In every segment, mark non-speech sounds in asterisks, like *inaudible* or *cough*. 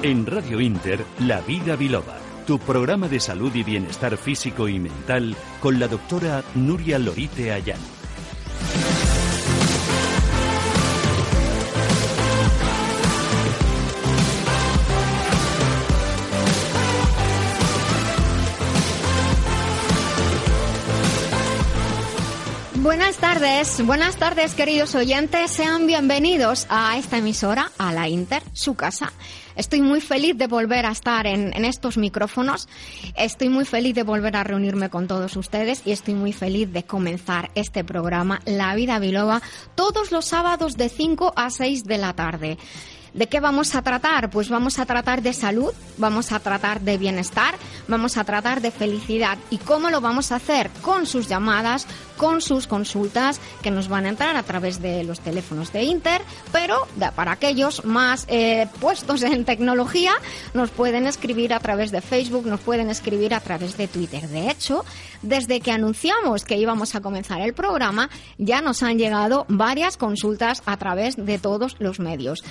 En Radio Inter, La Vida Biloba, tu programa de salud y bienestar físico y mental con la doctora Nuria Lorite Ayano. Buenas tardes, buenas tardes queridos oyentes, sean bienvenidos a esta emisora, a la Inter, su casa. Estoy muy feliz de volver a estar en, en, estos micrófonos, estoy muy feliz de volver a reunirme con todos ustedes y estoy muy feliz de comenzar este programa, La Vida Biloba, todos los sábados de 5 a 6 de la tarde. ¿De qué vamos a tratar? Pues vamos a tratar de salud, vamos a tratar de bienestar, vamos a tratar de felicidad. ¿Y cómo lo vamos a hacer? Con sus llamadas, con sus consultas que nos van a entrar a través de los teléfonos de Inter, pero para aquellos más eh, puestos en tecnología, nos pueden escribir a través de Facebook, nos pueden escribir a través de Twitter. De hecho, desde que anunciamos que íbamos a comenzar el programa, ya nos han llegado varias consultas a través de todos los medios.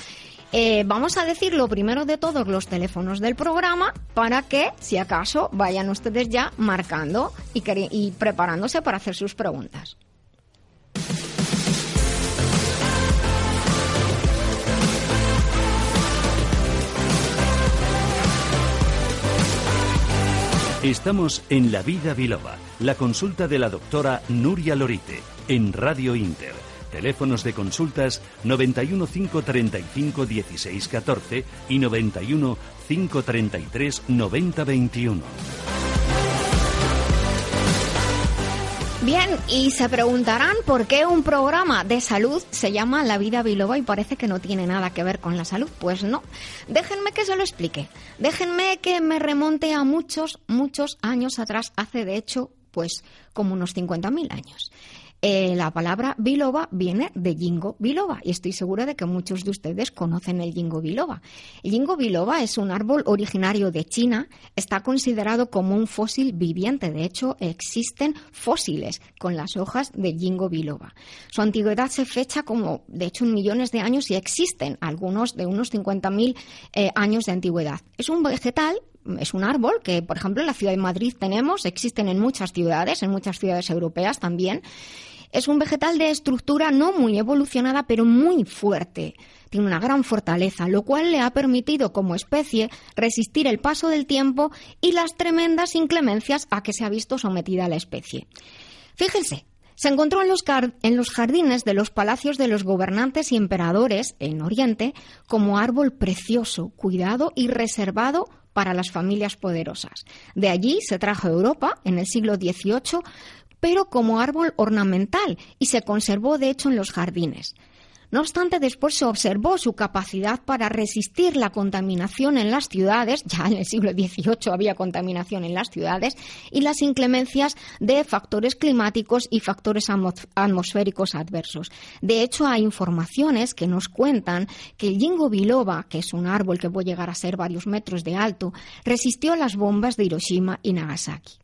Eh, vamos a decir lo primero de todos los teléfonos del programa para que, si acaso, vayan ustedes ya marcando y, y preparándose para hacer sus preguntas. Estamos en La Vida Biloba, la consulta de la doctora Nuria Lorite, en Radio Inter Teléfonos de consultas 91 535 16 14 y 91 533 90 21. Bien, y se preguntarán por qué un programa de salud se llama La Vida Biloba y parece que no tiene nada que ver con la salud. Pues no. Déjenme que se lo explique. Déjenme que me remonte a muchos, muchos años atrás, hace de hecho, pues como unos 50.000 años. Eh, la palabra biloba viene de jingo biloba y estoy segura de que muchos de ustedes conocen el jingo biloba. El jingo biloba es un árbol originario de China, está considerado como un fósil viviente. De hecho, existen fósiles con las hojas de jingo biloba. Su antigüedad se fecha como, de hecho, en millones de años y existen algunos de unos 50.000 eh, años de antigüedad. Es un vegetal es un árbol que, por ejemplo, en la ciudad de Madrid tenemos, existen en muchas ciudades, en muchas ciudades europeas también. Es un vegetal de estructura no muy evolucionada, pero muy fuerte. Tiene una gran fortaleza, lo cual le ha permitido como especie resistir el paso del tiempo y las tremendas inclemencias a que se ha visto sometida la especie. Fíjense, se encontró en los, jardines de los palacios de los gobernantes y emperadores en Oriente como árbol precioso, cuidado y reservado para las familias poderosas. De allí se trajo a Europa en el siglo XVIII pero como árbol ornamental y se conservó de hecho en los jardines. No obstante, después se observó su capacidad para resistir la contaminación en las ciudades, ya en el siglo XVIII había contaminación en las ciudades, y las inclemencias de factores climáticos y factores atmosféricos adversos. De hecho, hay informaciones que nos cuentan que el Jingo biloba, que es un árbol que puede llegar a ser varios metros de alto, resistió las bombas de Hiroshima y Nagasaki.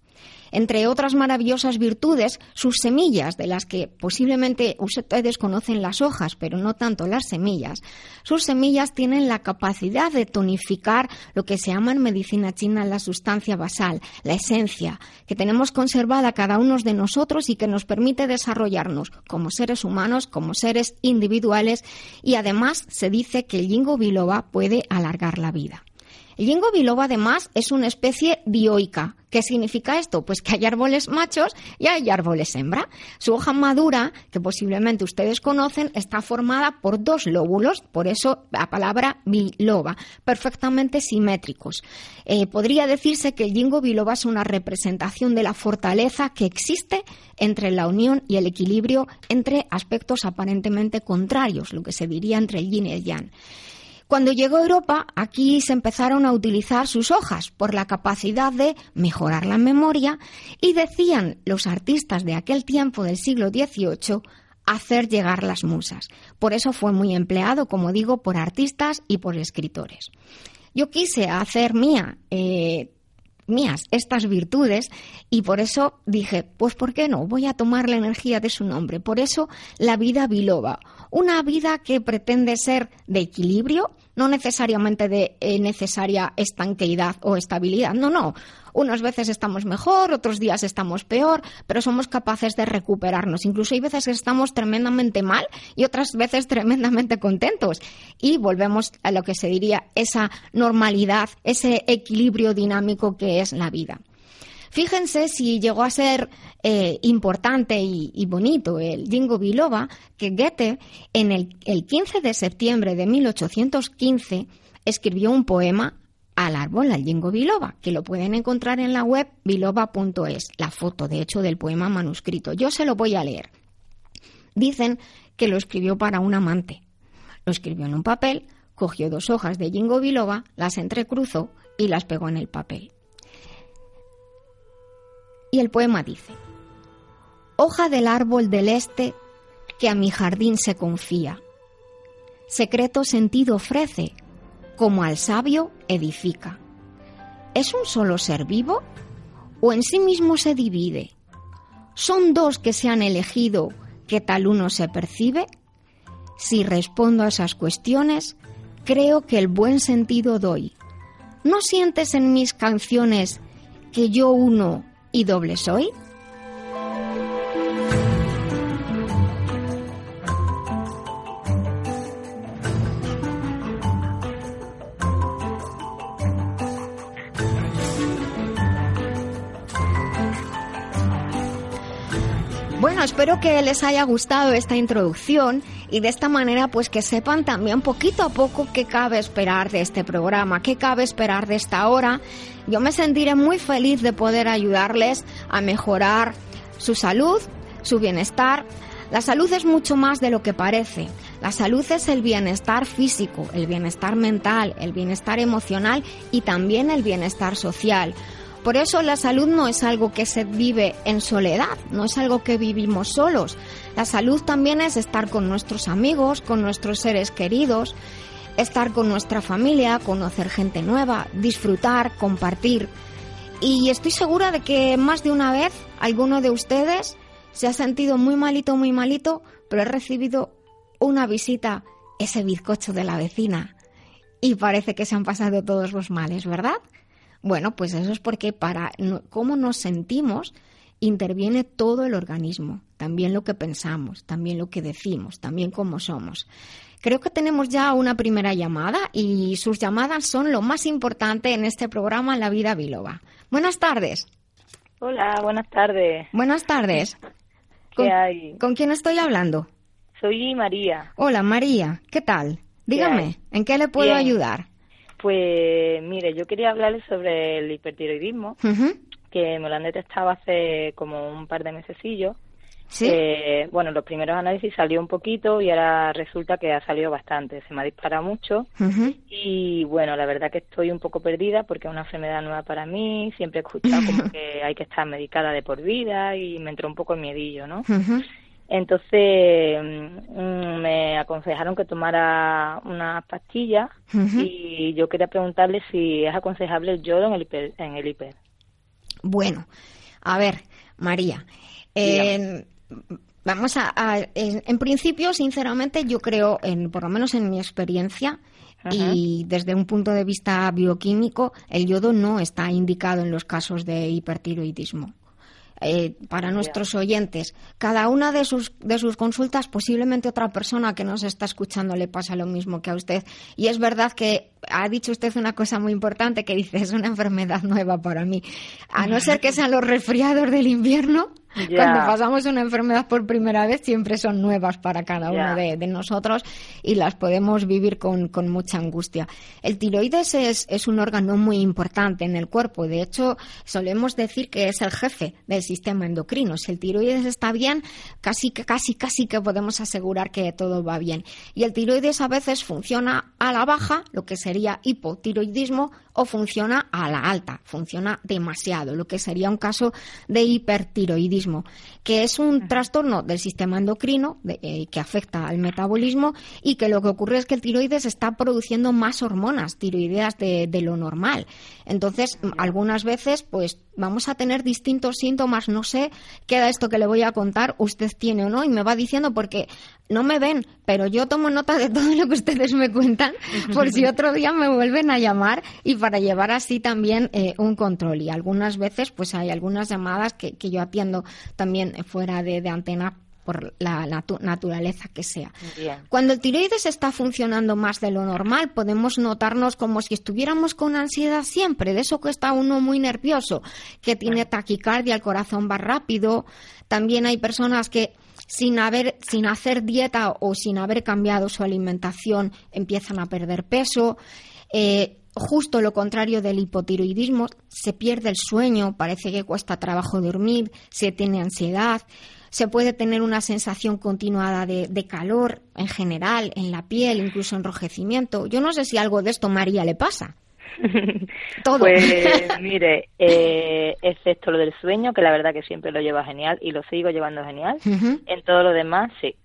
Entre otras maravillosas virtudes, sus semillas, de las que posiblemente ustedes conocen las hojas, pero no tanto las semillas, sus semillas tienen la capacidad de tonificar lo que se llama en medicina china la sustancia basal, la esencia, que tenemos conservada cada uno de nosotros y que nos permite desarrollarnos como seres humanos, como seres individuales y además se dice que el jingo biloba puede alargar la vida. El jingo biloba además es una especie dioica. ¿Qué significa esto? Pues que hay árboles machos y hay árboles hembra. Su hoja madura, que posiblemente ustedes conocen, está formada por dos lóbulos, por eso la palabra biloba, perfectamente simétricos. Eh, podría decirse que el jingo biloba es una representación de la fortaleza que existe entre la unión y el equilibrio entre aspectos aparentemente contrarios, lo que se diría entre el yin y el yang. Cuando llegó a Europa, aquí se empezaron a utilizar sus hojas por la capacidad de mejorar la memoria y decían los artistas de aquel tiempo del siglo XVIII hacer llegar las musas. Por eso fue muy empleado, como digo, por artistas y por escritores. Yo quise hacer mía eh, mías estas virtudes y por eso dije, pues ¿por qué no? Voy a tomar la energía de su nombre. Por eso la vida biloba, una vida que pretende ser de equilibrio, no necesariamente de eh, necesaria estanqueidad o estabilidad, no, no. Unas veces estamos mejor, otros días estamos peor, pero somos capaces de recuperarnos. Incluso hay veces que estamos tremendamente mal y otras veces *laughs* tremendamente contentos. Y volvemos a lo que se diría esa normalidad, ese equilibrio dinámico que es la vida. Fíjense si llegó a ser eh, importante y, bonito el Jingo Biloba, que Goethe en el, el 15 de septiembre de 1815 escribió un poema al árbol, al Jingo Biloba, que lo pueden encontrar en la web biloba.es, la foto, de hecho, del poema manuscrito. Yo se lo voy a leer. Dicen que lo escribió para un amante. Lo escribió en un papel, cogió dos hojas de Jingo Biloba, las entrecruzó y las pegó en el papel. Y el poema dice, Hoja del árbol del este que a mi jardín se confía, secreto sentido ofrece como al sabio edifica. ¿Es un solo ser vivo o en sí mismo se divide? ¿Son dos que se han elegido que tal uno se percibe? Si respondo a esas cuestiones, creo que el buen sentido doy. ¿No sientes en mis canciones que yo uno y doble soy? espero que les haya gustado esta introducción y de esta manera pues que sepan también poquito a poco qué cabe esperar de este programa, qué cabe esperar de esta hora. Yo me sentiré muy feliz de poder ayudarles a mejorar su salud, su bienestar. La salud es mucho más de lo que parece. La salud es el bienestar físico, el bienestar mental, el bienestar emocional y también el bienestar social. Por eso la salud no es algo que se vive en soledad, no es algo que vivimos solos. La salud también es estar con nuestros amigos, con nuestros seres queridos, estar con nuestra familia, conocer gente nueva, disfrutar, compartir. Y estoy segura de que más de una vez alguno de ustedes se ha sentido muy malito, muy malito, pero ha recibido una visita, ese bizcocho de la vecina. Y parece que se han pasado todos los males, ¿verdad? Bueno, pues eso es porque para cómo nos sentimos interviene todo el organismo, también lo que pensamos, también lo que decimos, también cómo somos. Creo que tenemos ya una primera llamada y sus llamadas son lo más importante en este programa La Vida Biloba. Buenas tardes. Hola, buenas tardes. Buenas tardes. ¿Qué hay? ¿Con quién estoy hablando? Soy María. Hola, María. ¿Qué tal? Dígame, ¿en qué le puedo ayudar? Pues mire, yo quería hablarles sobre el hipertiroidismo, que me lo han detectado hace como un par de mesecillos. ¿Sí? Eh, bueno, los primeros análisis salió un poquito y ahora resulta que ha salido bastante. Se me ha disparado mucho y bueno, la verdad que estoy un poco perdida porque es una enfermedad nueva para mí. Siempre he escuchado como que hay que estar medicada de por vida y me entró un poco el miedillo, ¿no? Entonces mm, me aconsejaron que tomara unas pastillas y yo quería preguntarle si es aconsejable el yodo en el hiper. En el hiper. Bueno, a ver, María, vamos a, en, principio, sinceramente, yo creo, en, por lo menos en mi experiencia, y desde un punto de vista bioquímico, el yodo no está indicado en los casos de hipertiroidismo. Eh, para nuestros oyentes. Cada una de sus, de sus consultas, posiblemente otra persona que nos está escuchando le pasa lo mismo que a usted. Y es verdad que ha dicho usted una cosa muy importante que dice, es una enfermedad nueva para mí. A no ser que sean los resfriados del invierno, *laughs* cuando pasamos una enfermedad por primera vez, siempre son nuevas para cada uno de, nosotros y las podemos vivir con, mucha angustia. El tiroides es, es, un órgano muy importante en el cuerpo. De hecho, solemos decir que es el jefe del sistema endocrino. Si el tiroides está bien, casi, casi, casi que podemos asegurar que todo va bien. Y el tiroides a veces funciona a la baja, lo que sería hipotiroidismo, o funciona a la alta, funciona demasiado, lo que sería un caso de hipertiroidismo hipotiroidismo, que es un trastorno del sistema endocrino eh, que afecta al metabolismo y que lo que ocurre es que el tiroides está produciendo más hormonas tiroideas de, de lo normal. Entonces, algunas veces, pues vamos a tener distintos síntomas, no sé qué da esto que le voy a contar, usted tiene o no, y me va diciendo porque no me ven, pero yo tomo nota de *laughs* todo lo que ustedes me cuentan por si otro día me vuelven a llamar y para llevar así también eh, un control. Y algunas veces, pues hay algunas llamadas que, que yo atiendo también fuera de, de antena por la naturaleza que sea. Cuando el tiroides está funcionando más de lo normal, podemos notarnos como si estuviéramos con ansiedad siempre, de eso que está uno muy nervioso, que tiene taquicardia, el corazón va rápido. También hay personas que sin haber sin hacer dieta o sin haber cambiado su alimentación empiezan a perder peso. Eh, justo lo contrario del hipotiroidismo, se pierde el sueño, parece que cuesta trabajo dormir, se tiene ansiedad se puede tener una sensación continuada de, calor en general, en la piel, incluso enrojecimiento. Yo no sé si algo de esto María le pasa. *laughs* Todo. Pues *laughs* mire, eh, excepto lo del sueño, que la verdad que siempre lo lleva genial y lo sigo llevando genial. En todo lo demás, sí.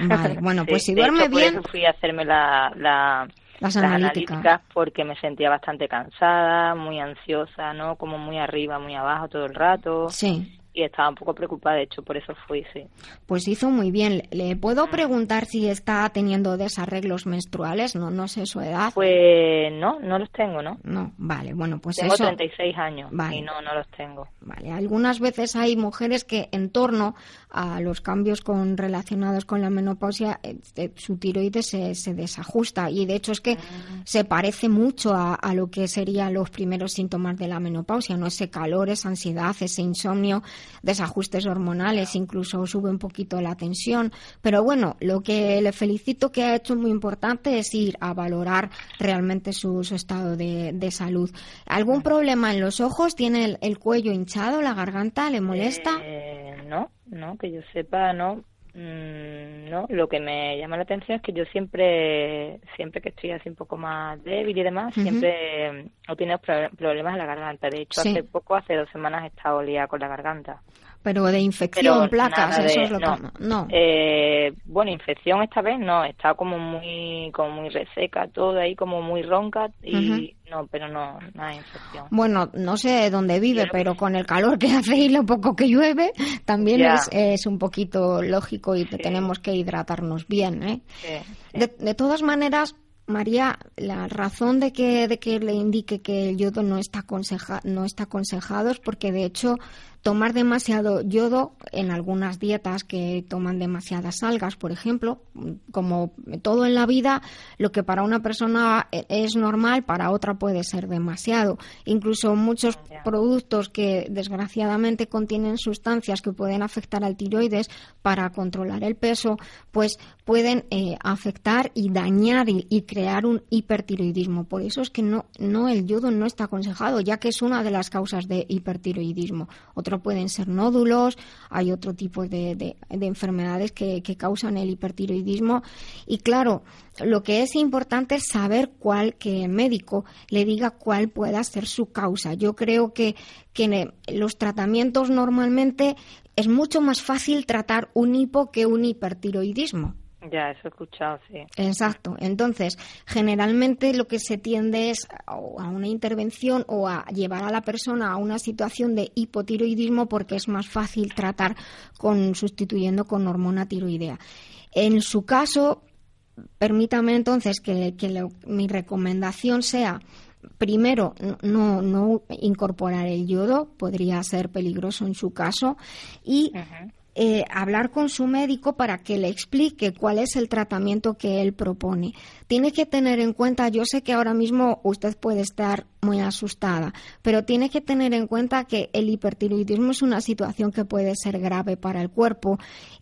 Vale, bueno, *laughs* pues si duerme bien. Por eso fui a hacerme la, las, analíticas. porque me sentía bastante cansada, muy ansiosa, ¿no? Como muy arriba, muy abajo todo el rato. Sí y estaba un poco preocupada, de hecho, por eso fui, sí. Pues hizo muy bien. ¿Le puedo mm. preguntar si está teniendo desarreglos menstruales? No, no sé su edad. Pues no, no los tengo, ¿no? No, vale, bueno, pues tengo eso. 36 años y no, no los tengo. Vale, algunas veces hay mujeres que en torno a los cambios con, relacionados con la menopausia, este, su tiroides se, se, desajusta y de hecho es que mm. se parece mucho a, a lo que serían los primeros síntomas de la menopausia, ¿no? Ese calor, esa ansiedad, ese insomnio, desajustes hormonales, incluso sube un poquito la tensión. Pero bueno, lo que le felicito que ha hecho muy importante es ir a valorar realmente su, estado de, salud. ¿Algún problema en los ojos? ¿Tiene el, cuello hinchado, la garganta? ¿Le molesta? Eh, no, no, que yo sepa, no. Mm, no, lo que me llama la atención es que yo siempre, siempre que estoy así un poco más débil y demás, siempre he tenido problemas en la garganta. De hecho, hace poco, hace dos semanas, he estado liada con la garganta. Pero de infección, placas, eso es lo no, que no. Eh, bueno, infección esta vez no, está como muy como muy reseca todo ahí, como muy ronca y no, pero no, no hay infección. Bueno, no sé dónde vive, pero con el calor que *laughs* hace y lo poco que llueve, también es, es, un poquito lógico y tenemos que hidratarnos bien, ¿eh? De, de todas maneras, María, la razón de que, de que le indique que el yodo no está, aconseja, no está aconsejado es porque, de hecho, tomar demasiado yodo en algunas dietas que toman demasiadas algas, por ejemplo, como todo en la vida, lo que para una persona es normal, para otra puede ser demasiado. Incluso muchos productos que desgraciadamente contienen sustancias que pueden afectar al tiroides para controlar el peso, pues pueden eh, afectar y dañar y, y, crear un hipertiroidismo. Por eso es que no, no el yodo no está aconsejado, ya que es una de las causas de hipertiroidismo. Otro pueden ser nódulos, hay otro tipo de, de, enfermedades que, que, causan el hipertiroidismo. Y claro, lo que es importante es saber cuál, que el médico le diga cuál pueda ser su causa. Yo creo que, que los tratamientos normalmente es mucho más fácil tratar un hipo que un hipertiroidismo. Ya, eso he escuchado, sí. Exacto. Entonces, generalmente lo que se tiende es a una intervención o a llevar a la persona a una situación de hipotiroidismo porque es más fácil tratar con sustituyendo con hormona tiroidea. En su caso, permítame entonces que, mi recomendación sea primero, no, no incorporar el yodo, podría ser peligroso en su caso, y eh, hablar con su médico para que le explique cuál es el tratamiento que él propone. Tiene que tener en cuenta, yo sé que ahora mismo usted puede estar muy asustada, pero tiene que tener en cuenta que el hipertiroidismo es una situación que puede ser grave para el cuerpo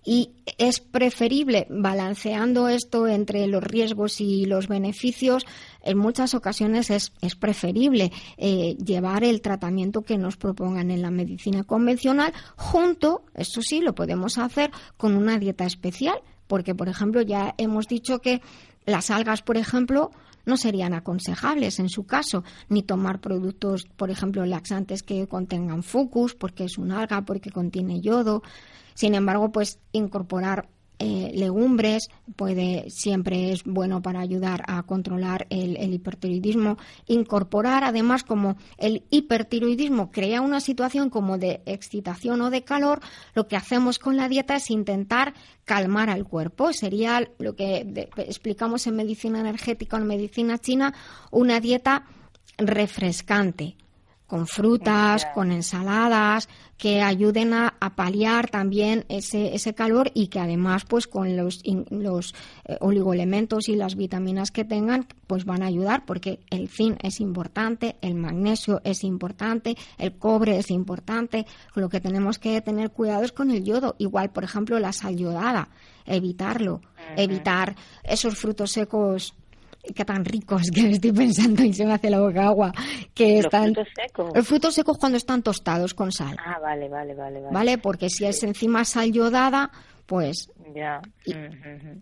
y es preferible balanceando esto entre los riesgos y los beneficios en muchas ocasiones es, es preferible eh, llevar el tratamiento que nos propongan en la medicina convencional junto, eso sí, lo podemos hacer con una dieta especial, porque, por ejemplo, ya hemos dicho que las algas, por ejemplo, no serían aconsejables en su caso, ni tomar productos, por ejemplo, laxantes que contengan fucus, porque es un alga, porque contiene yodo. Sin embargo, pues incorporar eh, legumbres, puede siempre es bueno para ayudar a controlar el, hipertiroidismo. Incorporar, además, como el hipertiroidismo crea una situación como de excitación o de calor, lo que hacemos con la dieta es intentar calmar al cuerpo. Sería lo que explicamos en medicina energética o en medicina china, una dieta refrescante con frutas, con ensaladas, que ayuden a, paliar también ese, ese calor y que además, pues con los, los eh, oligoelementos y las vitaminas que tengan, pues van a ayudar porque el zinc es importante, el magnesio es importante, el cobre es importante. Lo que tenemos que tener cuidado es con el yodo. Igual, por ejemplo, la sal yodada, evitarlo, evitar esos frutos secos qué tan ricos que estoy pensando y se me hace la boca agua. Que ¿Los frutos secos? Los frutos secos cuando están tostados con sal. Ah, vale, vale, vale. Vale, porque si es encima sal yodada, pues... Ya.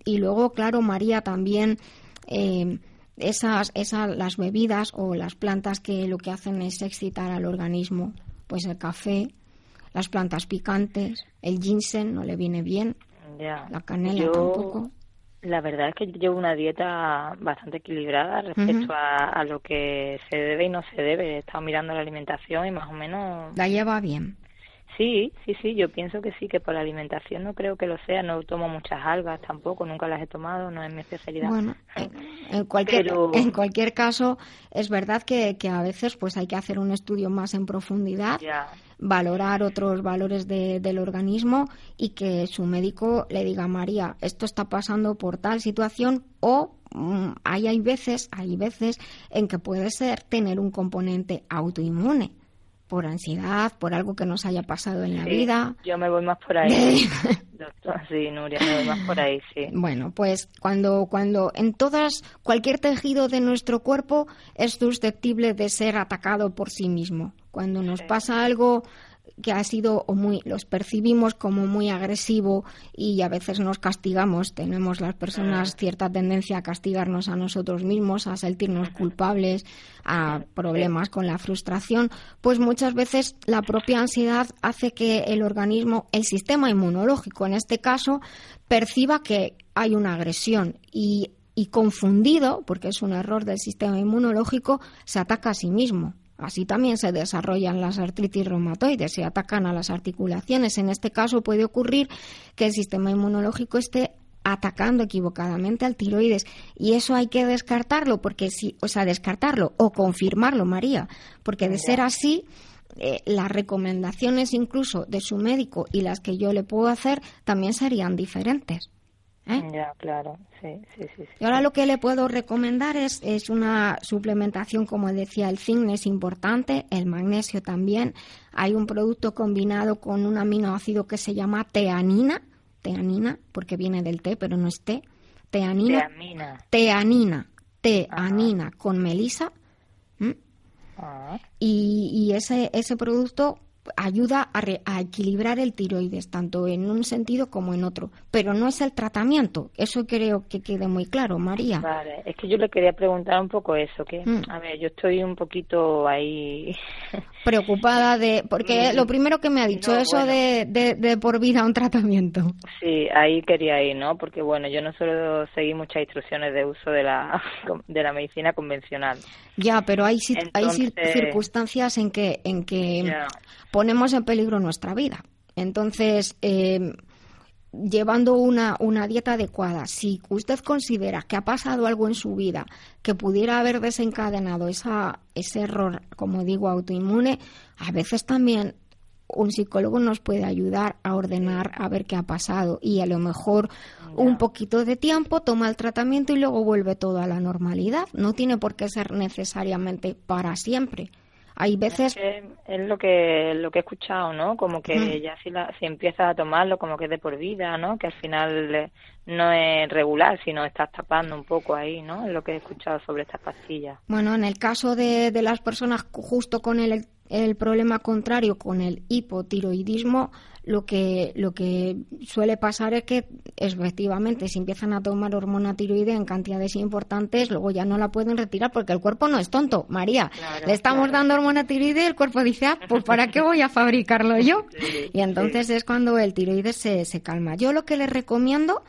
Y, luego, claro, María, también... Eh, esas, esas, las bebidas o las plantas que lo que hacen es excitar al organismo, pues el café, las plantas picantes, el ginseng no le viene bien, la canela tampoco. La verdad es que llevo una dieta bastante equilibrada respecto a, lo que se debe y no se debe. He estado mirando la alimentación y más o menos... La lleva bien. Sí, sí, sí, yo pienso que sí, que por la alimentación no creo que lo sea. No tomo muchas algas tampoco, nunca las he tomado, no es mi especialidad. Bueno, en cualquier, en cualquier caso, es verdad que, que, a veces pues hay que hacer un estudio más en profundidad. Ya valorar otros valores del organismo y que su médico le diga, María, esto está pasando por tal situación o mm, hay, hay veces, hay veces en que puede ser tener un componente autoinmune por ansiedad, por algo que nos haya pasado en la vida. Yo me voy más por ahí. *laughs* Doctor, sí, Nuria, me voy más por ahí, sí. *laughs* Bueno, pues cuando, cuando en todas, cualquier tejido de nuestro cuerpo es susceptible de ser atacado por sí mismo. Cuando nos pasa algo que ha sido o muy los percibimos como muy agresivo y a veces nos castigamos tenemos las personas ah. cierta tendencia a castigarnos a nosotros mismos a sentirnos culpables a problemas con la frustración pues muchas veces la propia ansiedad hace que el organismo el sistema inmunológico en este caso perciba que hay una agresión y y confundido, porque es un error del sistema inmunológico, se ataca a sí mismo. Así también se desarrollan las artritis reumatoides, se atacan a las articulaciones. En este caso puede ocurrir que el sistema inmunológico esté atacando equivocadamente al tiroides y eso hay que descartarlo porque si, o sea, descartarlo o confirmarlo, María, porque de ser así eh, las recomendaciones incluso de su médico y las que yo le puedo hacer también serían diferentes. ¿Eh? Ya, claro, sí, sí, sí, Y ahora lo que le puedo recomendar es, es una suplementación, como decía, el zinc es importante, el magnesio también. Hay un producto combinado con un aminoácido que se llama teanina, teanina, porque viene del té, pero no es té. Teanina. Teanina. Teanina con melisa. Ah. Y, y ese, ese producto ayuda a, equilibrar el tiroides, tanto en un sentido como en otro. Pero no es el tratamiento, eso creo que quede muy claro, María. Vale, es que yo le quería preguntar un poco eso, que, mm. a ver, yo estoy un poquito ahí... *laughs* Preocupada de... Porque mm. lo primero que me ha dicho, eso de, de, por vida un tratamiento. Sí, ahí quería ir, ¿no? Porque, bueno, yo no suelo seguir muchas instrucciones de uso de la, *laughs* de la medicina convencional. Ya, pero hay, hay circunstancias en que... En que ponemos en peligro nuestra vida. Entonces, eh, llevando una, una, dieta adecuada, si usted considera que ha pasado algo en su vida que pudiera haber desencadenado esa, ese error, como digo, autoinmune, a veces también un psicólogo nos puede ayudar a ordenar a ver qué ha pasado y a lo mejor un poquito de tiempo toma el tratamiento y luego vuelve todo a la normalidad. No tiene por qué ser necesariamente para siempre. Hay veces... Es, lo que lo que he escuchado, ¿no? Como que ya si, la, si empiezas a tomarlo como que es de por vida, ¿no? Que al final eh, no es regular, sino estás tapando un poco ahí, ¿no? Es lo que he escuchado sobre estas pastillas. Bueno, en el caso de, de las personas justo con el el problema contrario con el hipotiroidismo, lo que, lo que suele pasar es que efectivamente si empiezan a tomar hormona tiroidea en cantidades importantes, luego ya no la pueden retirar porque el cuerpo no es tonto. María, le estamos dando hormona tiroidea y el cuerpo dice, ah, pues ¿para qué voy a fabricarlo yo? *laughs* y entonces es cuando el tiroides se, se calma. Yo lo que les recomiendo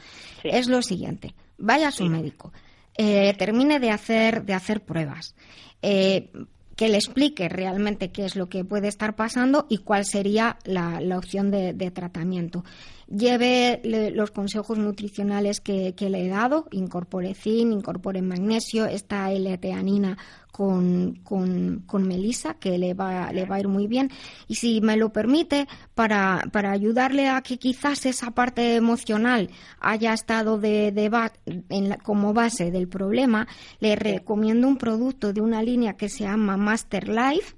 es lo siguiente, vaya a su médico, eh, termine de hacer, de hacer pruebas. Eh, que le explique realmente qué es lo que puede estar pasando y cuál sería la, opción de, tratamiento. Lleve los consejos nutricionales que, le he dado, incorpore zinc, incorpore magnesio, esta L-teanina con, con, con Melissa, que le va, le va a ir muy bien. Y si me lo permite, para, para ayudarle a que quizás esa parte emocional haya estado de, en como base del problema, le recomiendo un producto de una línea que se llama Master Life.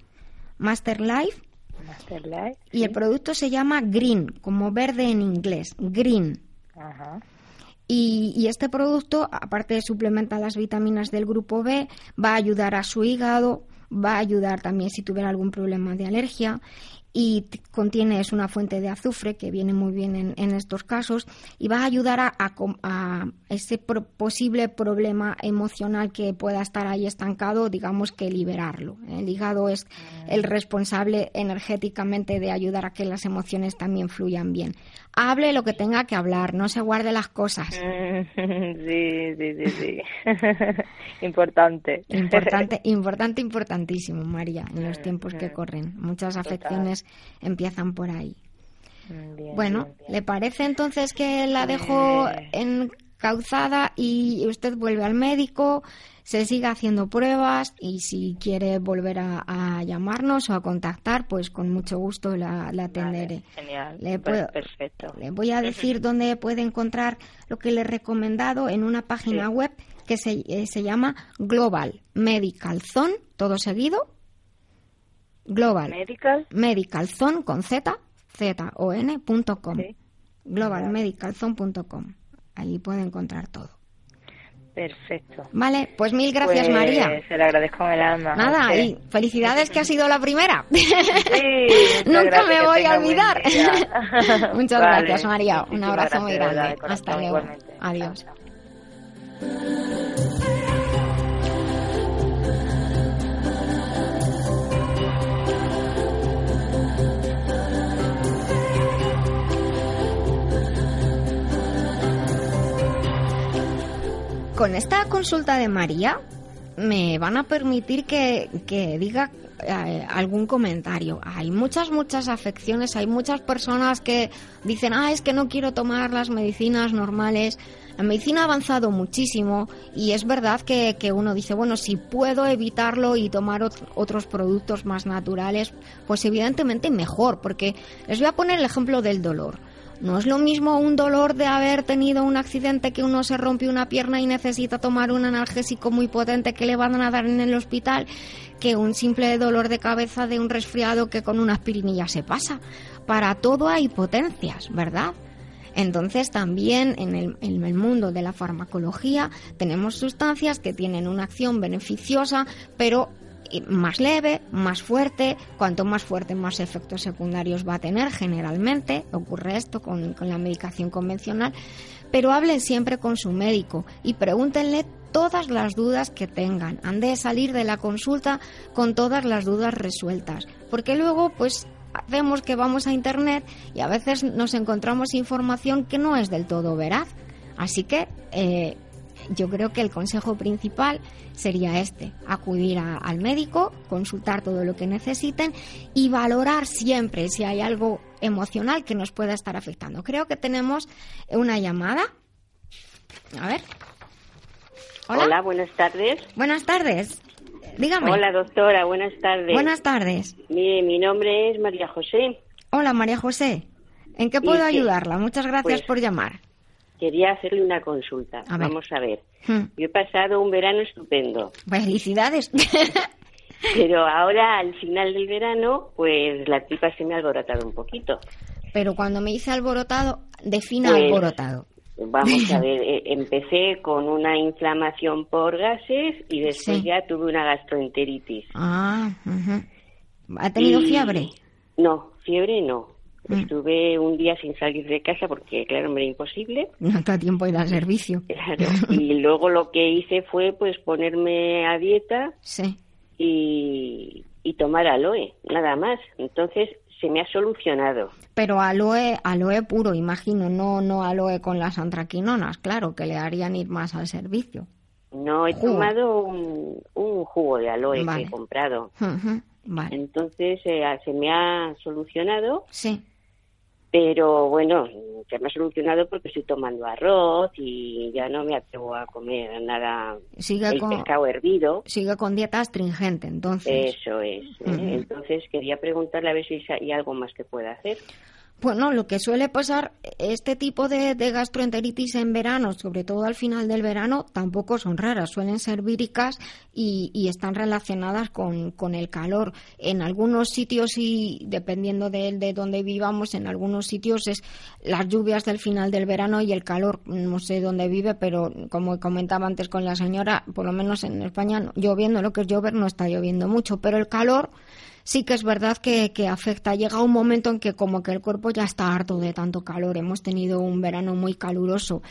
Master Life. Master Life y el producto se llama Green, como verde en inglés. Green. Ajá. Y, este producto, aparte de suplementar las vitaminas del grupo B, va a ayudar a su hígado, va a ayudar también si tuviera algún problema de alergia y contiene es una fuente de azufre que viene muy bien en, estos casos y va a ayudar a, a, ese posible problema emocional que pueda estar ahí estancado, digamos que liberarlo. El hígado es el responsable energéticamente de ayudar a que las emociones también fluyan bien. Hable lo que tenga que hablar, no se guarde las cosas. *laughs* Sí, sí, sí, sí. *laughs* importante. Importante, *laughs* importante, importantísimo, María, en los tiempos que corren. Muchas afecciones empiezan por ahí. bueno, ¿le parece entonces que la dejo encauzada y usted vuelve al médico? Se siga haciendo pruebas y si quiere volver a, llamarnos o a contactar, pues con mucho gusto la, atenderé. genial, le pues perfecto. Le voy a decir dónde puede encontrar lo que le he recomendado en una página web que se, eh, se llama Global Medical Zone, todo seguido. Global Medical, Medical Zone con Z, Z O N punto com. Globalmedicalzone.com. Ahí puede encontrar todo. Perfecto. Vale, pues mil gracias, pues, María. Se le agradezco con el alma. Nada, y felicidades que ha sido la primera. Sí, *laughs* Nunca me voy a olvidar. *laughs* muchas gracias, María. Un abrazo muy grande. Hasta luego. Adiós. Con esta consulta de María me van a permitir que, diga eh, algún comentario. Hay muchas, muchas afecciones, hay muchas personas que dicen, ah, es que no quiero tomar las medicinas normales. La medicina ha avanzado muchísimo y es verdad que, que uno dice, bueno, si puedo evitarlo y tomar otros productos más naturales, pues evidentemente mejor, porque les voy a poner el ejemplo del dolor. No es lo mismo un dolor de haber tenido un accidente que uno se rompe una pierna y necesita tomar un analgésico muy potente que le van a dar en el hospital que un simple dolor de cabeza de un resfriado que con una aspirinilla se pasa. Para todo hay potencias, ¿verdad? Entonces también en el, en el, mundo de la farmacología tenemos sustancias que tienen una acción beneficiosa, pero más leve, más fuerte, cuanto más fuerte más efectos secundarios va a tener generalmente, ocurre esto con, la medicación convencional, pero hablen siempre con su médico y pregúntenle todas las dudas que tengan, han de salir de la consulta con todas las dudas resueltas, porque luego pues vemos que vamos a internet y a veces nos encontramos información que no es del todo veraz. Así que eh, yo creo que el consejo principal sería este, acudir al médico, consultar todo lo que necesiten y valorar siempre si hay algo emocional que nos pueda estar afectando. Creo que tenemos una llamada. A ver. Hola, buenas tardes. Buenas tardes. Dígame. Hola, doctora, buenas tardes. Buenas tardes. Mire, mi nombre es María José. Hola, María José. ¿En qué puedo ayudarla? Muchas gracias pues por llamar quería hacerle una consulta. Vamos a ver. Hmm. Yo he pasado un verano estupendo. Felicidades. *laughs* Pero ahora, al final del verano, pues la tripa se me ha alborotado un poquito. Pero cuando me hice alborotado, defina pues, alborotado. Vamos a *laughs* ver, eh, empecé con una inflamación por gases y después ya tuve una gastroenteritis. Ah, ¿Ha tenido fiebre? No, fiebre no. Mm. Estuve un día sin salir de casa porque, claro, me era imposible. *laughs* No está tiempo de ir al servicio. Claro. Y *laughs* luego lo que hice fue, pues, ponerme a dieta. Sí. Y, y tomar aloe, nada más. Entonces, se me ha solucionado. Pero aloe, aloe puro, imagino, no, no aloe con las antraquinonas, claro, que le harían ir más al servicio. No, he tomado un, jugo de aloe que he comprado. Entonces eh, se me ha solucionado. Sí. Pero bueno, se me ha solucionado porque estoy tomando arroz y ya no me atrevo a comer nada sigue el pescado hervido. Sigue con dieta astringente, entonces. Eso es. ¿eh? Entonces quería preguntarle a ver si hay algo más que pueda hacer. Bueno, lo que suele pasar, este tipo de, gastroenteritis en verano, sobre todo al final del verano, tampoco son raras, suelen ser víricas y, están relacionadas con, el calor. En algunos sitios, y dependiendo de, de dónde vivamos, en algunos sitios es las lluvias del final del verano y el calor, no sé dónde vive, pero como comentaba antes con la señora, por lo menos en España, lloviendo, lo que es llover, no está lloviendo mucho, pero el calor sí que es verdad que, afecta. Llega un momento en que como que el cuerpo ya está harto de tanto calor. Hemos tenido un verano muy caluroso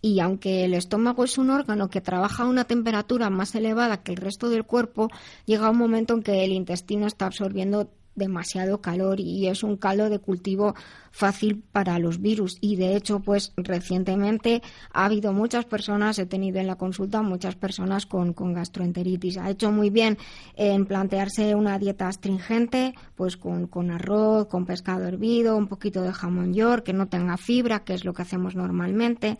y aunque el estómago es un órgano que trabaja a una temperatura más elevada que el resto del cuerpo, llega un momento en que el intestino está absorbiendo demasiado calor y es un caldo de cultivo fácil para los virus. Y de hecho pues recientemente ha habido muchas personas he tenido en la consulta muchas personas con, con gastroenteritis. Ha hecho muy bien en plantearse una dieta astringente pues con, con arroz con pescado hervido un poquito de jamón york que no tenga fibra que es lo que hacemos normalmente.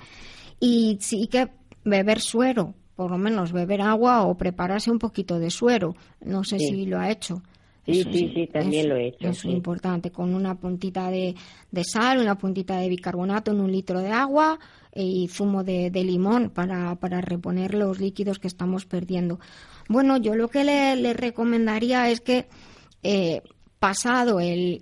Y sí que beber suero por lo menos beber agua o prepararse un poquito de suero. No sé si lo ha hecho Sí, sí, sí, también lo he hecho. Es importante, con una puntita de, sal, una puntita de bicarbonato en un litro de agua y zumo de, limón para, para, reponer los líquidos que estamos perdiendo. Bueno, yo lo que le, recomendaría es que eh, pasado el,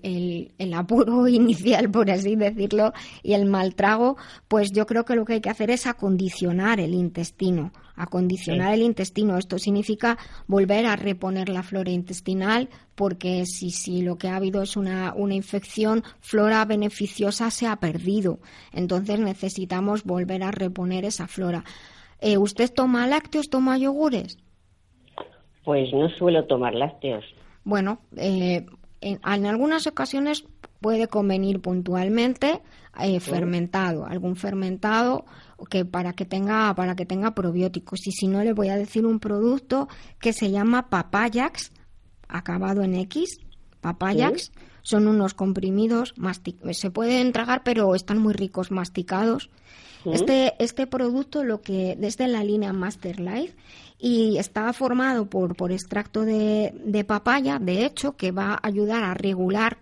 el, apuro *laughs* inicial, por así decirlo, y el mal trago, pues yo creo que lo que hay que hacer es acondicionar el intestino. Acondicionar el intestino. Esto significa volver a reponer la flora intestinal, porque si, si lo que ha habido es una, una infección, flora beneficiosa se ha perdido. Entonces necesitamos volver a reponer esa flora. Eh, ¿Usted toma lácteos, toma yogures? Pues no suelo tomar lácteos. Bueno, eh, en, algunas ocasiones puede convenir puntualmente eh, fermentado, algún fermentado que para que tenga para que tenga probióticos. Y si no le voy a decir un producto que se llama papayax acabado en X, papayax. Son unos comprimidos se pueden tragar pero están muy ricos masticados. Este este producto lo que desde la línea Master Life y está formado por, por extracto de, de, papaya, de hecho, que va a ayudar a regular,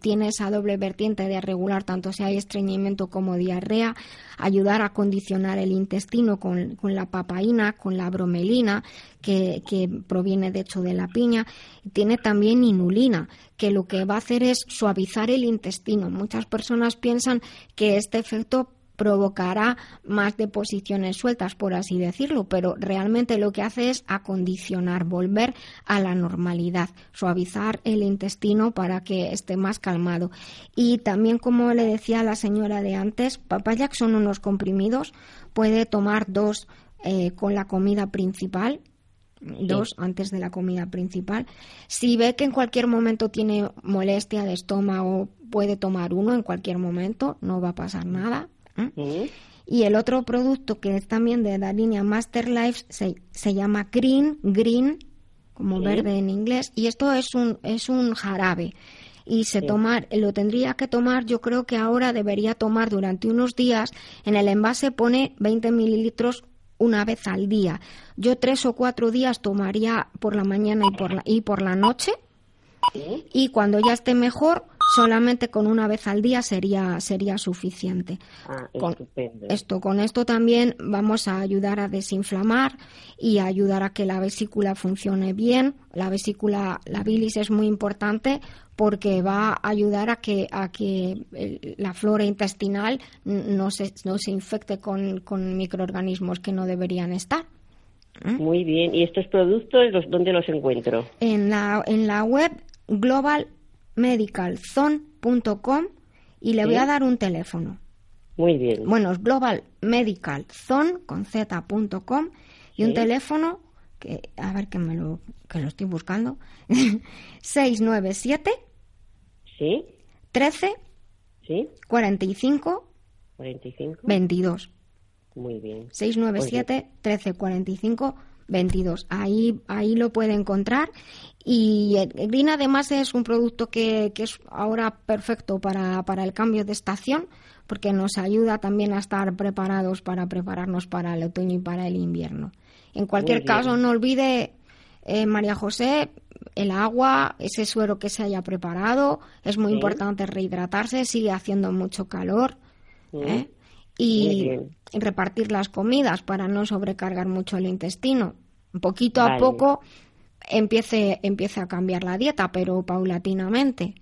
tiene esa doble vertiente de regular tanto si hay estreñimiento como diarrea, ayudar a condicionar el intestino con, con la papaína, con la bromelina, que, que, proviene de hecho de la piña. Tiene también inulina, que lo que va a hacer es suavizar el intestino. Muchas personas piensan que este efecto provocará más deposiciones sueltas, por así decirlo, pero realmente lo que hace es acondicionar, volver a la normalidad, suavizar el intestino para que esté más calmado. Y también, como le decía la señora de antes, papayac son unos comprimidos, puede tomar dos eh, con la comida principal, dos antes de la comida principal. Si ve que en cualquier momento tiene molestia de estómago, puede tomar uno en cualquier momento, no va a pasar nada. Y el otro producto que es también de la línea Master Life se, se llama Green, Green, como verde en inglés, y esto es un, es un jarabe. Y se tomar, lo tendría que tomar, yo creo que ahora debería tomar durante unos días. En el envase pone 20 mililitros una vez al día. Yo tres o cuatro días tomaría por la mañana y por la, y por la noche. Y cuando ya esté mejor, solamente con una vez al día sería sería suficiente. Ah, con esto con esto también vamos a ayudar a desinflamar y a ayudar a que la vesícula funcione bien. La vesícula, la bilis es muy importante porque va a ayudar a que a que la flora intestinal no se no se infecte con, con microorganismos que no deberían estar. ¿Mm? Muy bien. ¿Y estos productos dónde los encuentro? En la, en la web globalmedicalzone.com y le voy a dar un teléfono. Muy bien. Bueno, es globalmedicalzone con z.com y un teléfono que a ver que me lo que lo estoy buscando *laughs* 697 Sí. 13 Sí. 45 45 22. Muy bien. 697 13 45 22. Ahí, ahí lo puede encontrar. Y el Green además es un producto que, que es ahora perfecto para, para, el cambio de estación, porque nos ayuda también a estar preparados para prepararnos para el otoño y para el invierno. En cualquier caso, no olvide, eh, María José, el agua, ese suero que se haya preparado, es muy importante rehidratarse, sigue haciendo mucho calor. ¿eh? Y repartir las comidas para no sobrecargar mucho el intestino. Poquito a poco empiece, empiece a cambiar la dieta, pero paulatinamente.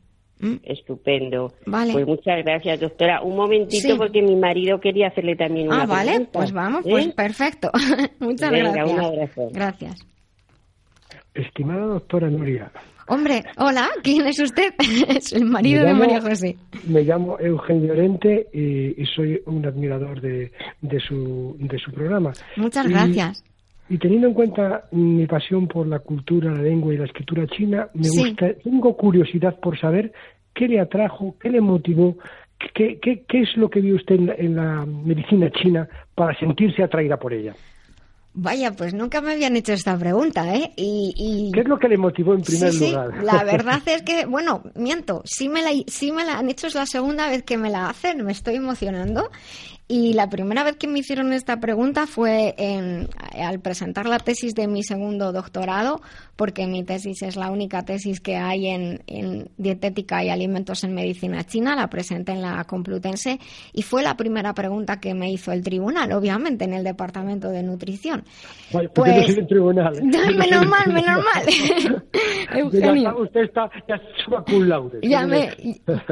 Estupendo. Vale. Pues muchas gracias, doctora. Un momentito porque mi marido quería hacerle también una Ah, vale, pues vamos, pues ¿Eh? perfecto. *laughs* muchas gracias. Gracias. Estimada doctora Nuria. Hombre, hola, ¿quién es usted? *laughs* es el marido de María José. Me llamo Eugenio Llorente y, soy un admirador de, de, su, de su programa. Muchas gracias. Y teniendo en cuenta mi pasión por la cultura, la lengua y la escritura china, me gusta, tengo curiosidad por saber qué le atrajo, qué le motivó, qué, qué, qué es lo que vio usted en la medicina china para sentirse atraída por ella. Vaya, pues nunca me habían hecho esta pregunta, ¿eh? Y, ¿Qué es lo que le motivó en primer lugar? la *laughs* verdad es que, bueno, miento, sí me, la, sí me la han hecho, es la segunda vez que me la hacen, me estoy emocionando. Y la primera vez que me hicieron esta pregunta fue en, al presentar la tesis de mi segundo doctorado, porque mi tesis es la única tesis que hay en, en, dietética y alimentos en medicina china, la presenté en la Complutense y fue la primera pregunta que me hizo el tribunal, obviamente, en el departamento de nutrición. pues, pues el tribunal. *laughs* menos mal, menos mal. *laughs* *laughs* Eugenio. usted está ya, ya me,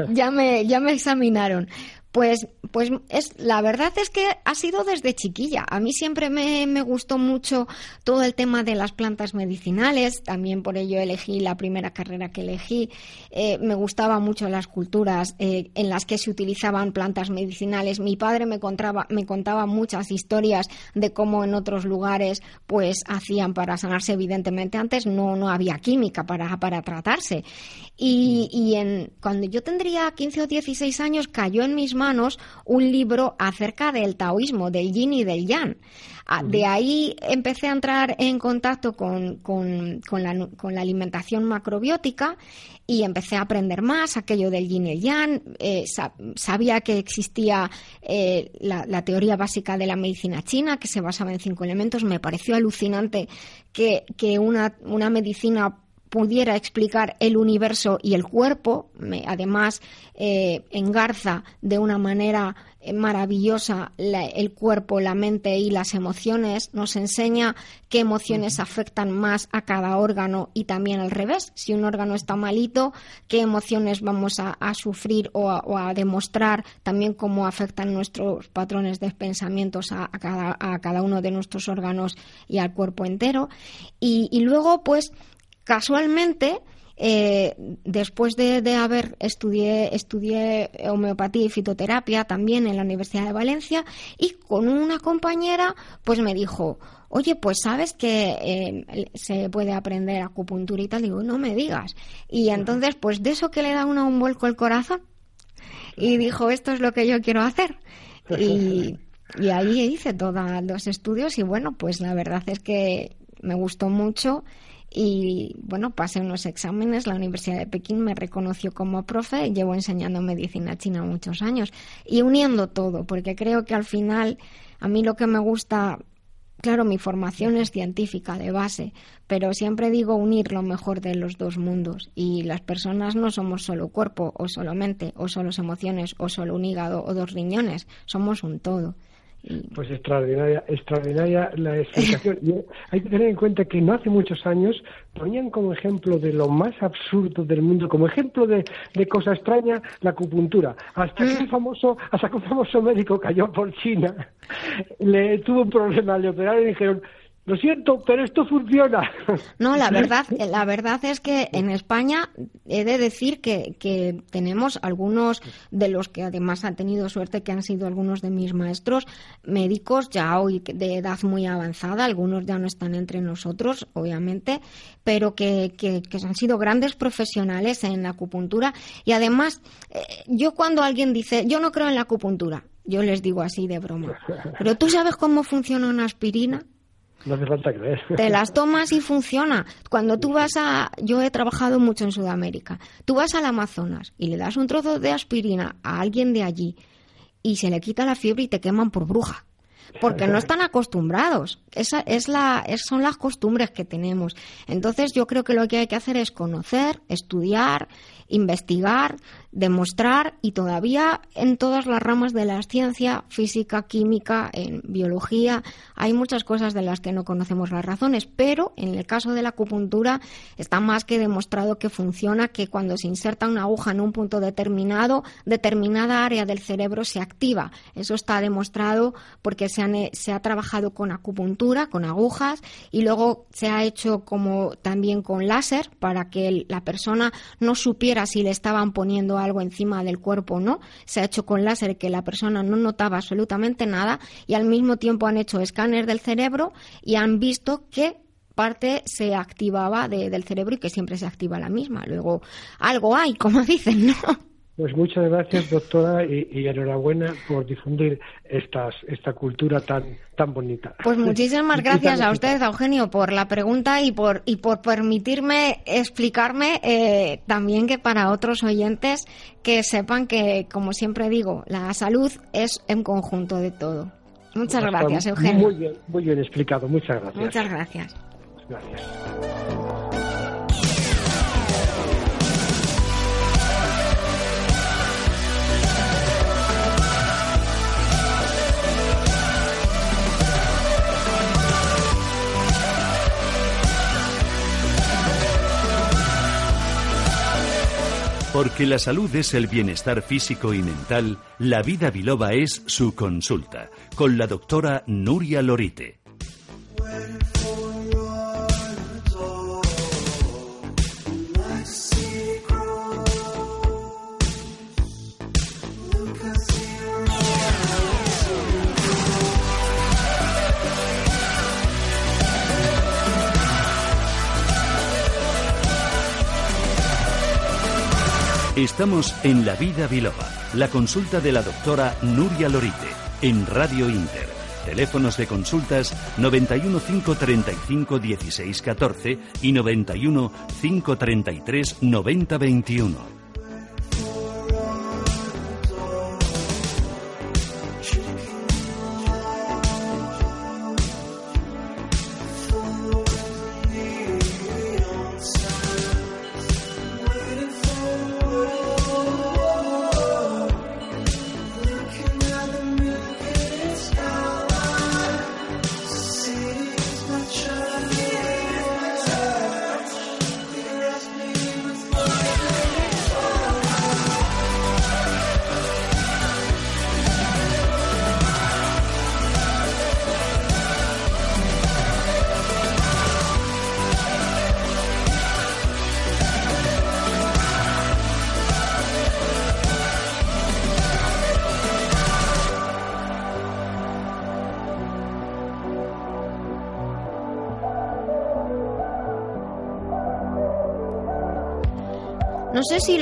ya me, ya me examinaron. Pues, pues es, la verdad es que ha sido desde chiquilla. A mí siempre me, me, gustó mucho todo el tema de las plantas medicinales, también por ello elegí la primera carrera que elegí. Eh, me gustaban mucho las culturas eh, en las que se utilizaban plantas medicinales. Mi padre me contaba, me contaba muchas historias de cómo en otros lugares pues hacían para sanarse. Evidentemente antes no, no había química para, para tratarse. Y, y en, cuando yo tendría 15 o 16 años cayó en mis manos un libro acerca del taoísmo, del yin y del yang. Ah, de ahí empecé a entrar en contacto con, con, la, con, la, alimentación macrobiótica y empecé a aprender más aquello del yin y el yang. Eh, sabía que existía eh, la, la, teoría básica de la medicina china, que se basaba en cinco elementos. Me pareció alucinante que, que una, una medicina pudiera explicar el universo y el cuerpo, además eh, engarza de una manera eh, maravillosa el cuerpo, la mente y las emociones, nos enseña qué emociones afectan más a cada órgano y también al revés. Si un órgano está malito, qué emociones vamos a, sufrir o a, demostrar, también cómo afectan nuestros patrones de pensamientos a, cada, uno de nuestros órganos y al cuerpo entero. Y, y luego, pues, Casualmente, eh, después de, haber estudié, estudié homeopatía y fitoterapia también en la Universidad de Valencia y con una compañera pues me dijo, oye, pues sabes que eh, se puede aprender acupuntura y tal. Digo, no me digas. Y entonces, pues de eso que le da uno un vuelco el corazón. Y dijo, esto es lo que yo quiero hacer. Y, y ahí hice todos los estudios y bueno, pues la verdad es que me gustó mucho y bueno, pasé unos exámenes, la Universidad de Pekín me reconoció como profe, llevo enseñando medicina china muchos años y uniendo todo, porque creo que al final a mí lo que me gusta, claro, mi formación es científica de base, pero siempre digo unir lo mejor de los dos mundos y las personas no somos solo cuerpo o solo mente o solo emociones o solo un hígado o dos riñones, somos un todo. Pues extraordinaria, extraordinaria la explicación. *laughs* Y hay que tener en cuenta que no hace muchos años ponían como ejemplo de lo más absurdo del mundo, como ejemplo de, de cosa extraña, la acupuntura. Hasta que un famoso, hasta que un famoso médico cayó por China, le tuvo un problema, le operaron y dijeron, lo siento, pero esto funciona. No, la *laughs* verdad, la verdad es que en España he de decir que, que, tenemos algunos de los que además han tenido suerte, que han sido algunos de mis maestros médicos ya hoy de edad muy avanzada, algunos ya no están entre nosotros, obviamente, pero que, que, han sido grandes profesionales en la acupuntura. Y además, eh, yo cuando alguien dice, yo no creo en la acupuntura, yo les digo así de broma, pero tú sabes cómo funciona una aspirina. No hace falta. Te las tomas y funciona. Cuando tú vas a... Yo he trabajado mucho en Sudamérica. Tú vas al Amazonas y le das un trozo de aspirina a alguien de allí y se le quita la fiebre y te queman por bruja. Porque no están acostumbrados. Esa es la, son las costumbres que tenemos. Entonces yo creo que lo que hay que hacer es conocer, estudiar, investigar, demostrar y todavía en todas las ramas de la ciencia, física, química, en biología, hay muchas cosas de las que no conocemos las razones, pero en el caso de la acupuntura está más que demostrado que funciona, que cuando se inserta una aguja en un punto determinado, determinada área del cerebro se activa. Eso está demostrado porque se, se ha trabajado con acupuntura, con agujas, y luego se ha hecho como también con láser para que la persona no supiera si le estaban poniendo algo encima del cuerpo no. Se ha hecho con láser que la persona no notaba absolutamente nada y al mismo tiempo han hecho escáner del cerebro y han visto que parte se activaba del cerebro y que siempre se activa la misma. Luego, algo hay, como *laughs* dicen, ¿no? Pues muchas gracias, doctora, y, enhorabuena por difundir estas, esta cultura tan, tan bonita. Pues muchísimas gracias a usted, Eugenio, por la pregunta y por, y por permitirme explicarme eh, también que para otros oyentes que sepan que, como siempre digo, la salud es en conjunto de todo. Muchas gracias, Eugenio. Muy bien, muy bien explicado. Muchas gracias. Muchas gracias. Gracias. Porque la salud es el bienestar físico y mental, la vida biloba es su consulta, con la doctora Nuria Lorite. Estamos en La Vida Biloba, la consulta de la doctora Nuria Lorite, en Radio Inter. Teléfonos de consultas 91 535 16 14 y 91 533 90 21.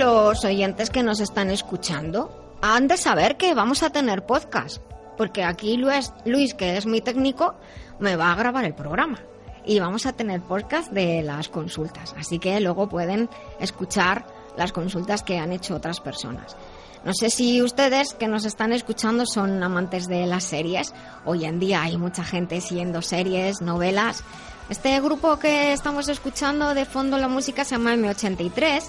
Los oyentes que nos están escuchando han de saber que vamos a tener podcast, porque aquí Luis, Luis, que es mi técnico, me va a grabar el programa y vamos a tener podcast de las consultas, así que luego pueden escuchar las consultas que han hecho otras personas. No sé si ustedes que nos están escuchando son amantes de las series. Hoy en día hay mucha gente siguiendo series, novelas. Este grupo que estamos escuchando de fondo la música se llama M83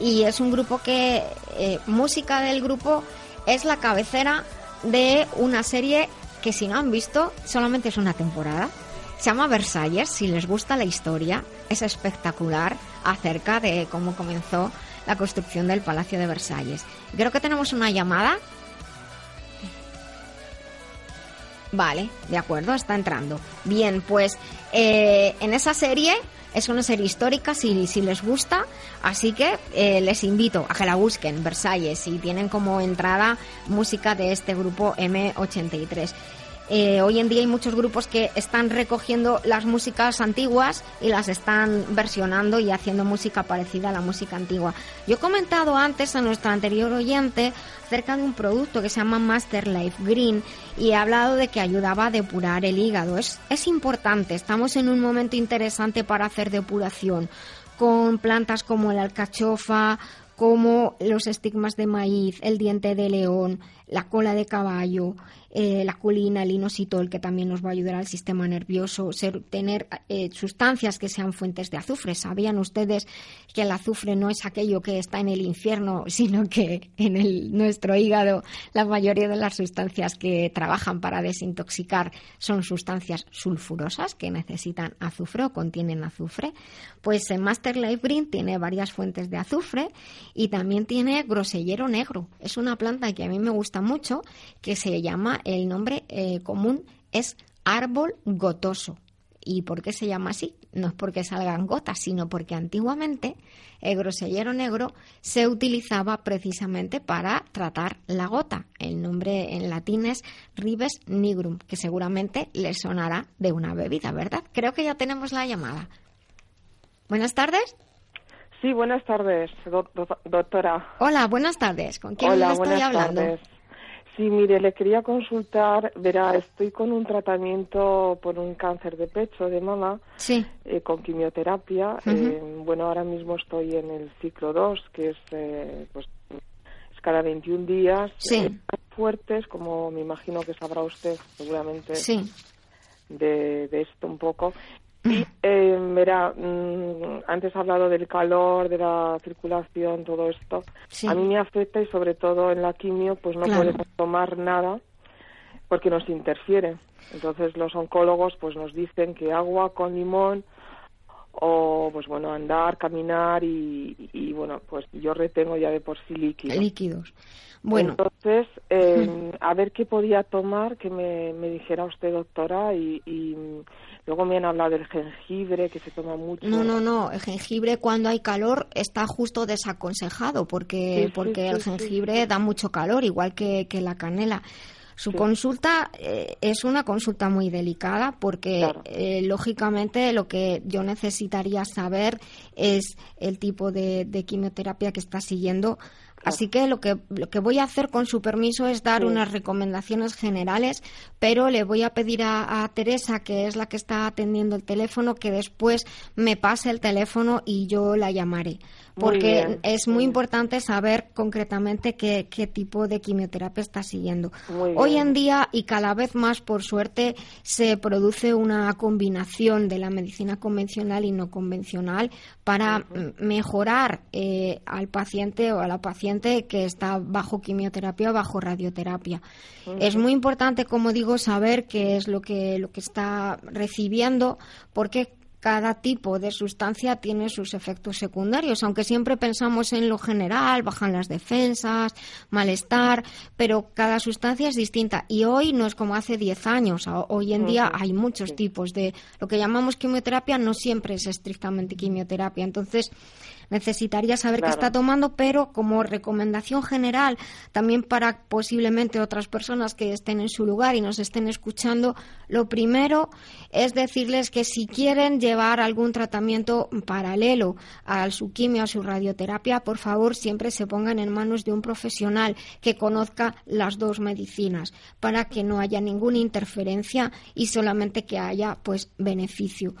y es un grupo que, eh, música del grupo es la cabecera de una serie que si no han visto solamente es una temporada. Se llama Versalles, si les gusta la historia, es espectacular acerca de cómo comenzó la construcción del Palacio de Versalles. Creo que tenemos una llamada. Vale, de acuerdo, está entrando. Bien, pues eh, en esa serie es una serie histórica si, les gusta, así que eh, les invito a que la busquen, Versalles, y tienen como entrada música de este grupo M83. Eh, hoy en día hay muchos grupos que están recogiendo las músicas antiguas y las están versionando y haciendo música parecida a la música antigua. Yo he comentado antes a nuestro anterior oyente acerca de un producto que se llama Master Life Green y he hablado de que ayudaba a depurar el hígado. Es, es importante, estamos en un momento interesante para hacer depuración con plantas como la alcachofa, como los estigmas de maíz, el diente de león, la cola de caballo, eh, la colina, el inositol, que también nos va a ayudar al sistema nervioso, tener eh, sustancias que sean fuentes de azufre. ¿Sabían ustedes que el azufre no es aquello que está en el infierno, *laughs* sino que en el, nuestro hígado la mayoría de las sustancias que trabajan para desintoxicar son sustancias sulfurosas que necesitan azufre o contienen azufre? Pues en Master Life Green tiene varias fuentes de azufre y también tiene grosellero negro. Es una planta que a mí me gusta mucho, que se llama el nombre eh, común es árbol gotoso. ¿Y por qué se llama así? No es porque salgan gotas, sino porque antiguamente el grosellero negro se utilizaba precisamente para tratar la gota. El nombre en latín es Ribes nigrum, que seguramente le sonará de una bebida, ¿verdad? Creo que ya tenemos la llamada. Buenas tardes. Sí, buenas tardes, doctora. Hola, buenas tardes. ¿Con quién estoy hablando? Sí, mire, le quería consultar, verá, estoy con un tratamiento por un cáncer de pecho de mama, sí. Eh, con quimioterapia. Eh, bueno, ahora mismo estoy en el ciclo 2, que es, eh, pues, es cada 21 días. Sí. fuertes, como me imagino que sabrá usted seguramente sí. de, de esto un poco. Y, eh, verá, mm, antes ha hablado del calor, de la circulación, todo esto. A mí me afecta y sobre todo en la quimio, pues no podemos tomar nada porque nos interfiere. Entonces los oncólogos pues nos dicen que agua con limón o pues bueno andar, caminar y, bueno pues yo retengo ya de por sí líquidos. Líquidos. Bueno. Entonces, eh, a ver qué podía tomar, que me, me dijera usted, doctora, y, Luego me han hablado del jengibre, que se toma mucho. No, no, no. El jengibre cuando hay calor está justo desaconsejado porque, porque el jengibre da mucho calor, igual que, que la canela. Su consulta eh, es una consulta muy delicada porque, eh, lógicamente, lo que yo necesitaría saber es el tipo de, de quimioterapia que está siguiendo Así que lo, que lo que voy a hacer con su permiso es dar unas recomendaciones generales, pero le voy a pedir a, Teresa, que es la que está atendiendo el teléfono, que después me pase el teléfono y yo la llamaré. Porque es muy importante saber concretamente qué, qué, tipo de quimioterapia está siguiendo. Hoy en día, y cada vez más por suerte, se produce una combinación de la medicina convencional y no convencional para mejorar eh, al paciente o a la paciente que está bajo quimioterapia o bajo radioterapia. Es muy importante, como digo, saber qué es lo que, lo que está recibiendo, porque cada tipo de sustancia tiene sus efectos secundarios, aunque siempre pensamos en lo general, bajan las defensas, malestar, pero cada sustancia es distinta. Y hoy no es como hace 10 años, hoy en día hay muchos tipos de lo que llamamos quimioterapia, no siempre es estrictamente quimioterapia, entonces necesitaría saber qué está tomando, pero como recomendación general, también para posiblemente otras personas que estén en su lugar y nos estén escuchando, lo primero es decirles que si quieren llevar algún tratamiento paralelo a su quimio, a su radioterapia, por favor siempre se pongan en manos de un profesional que conozca las dos medicinas para que no haya ninguna interferencia y solamente que haya pues beneficio.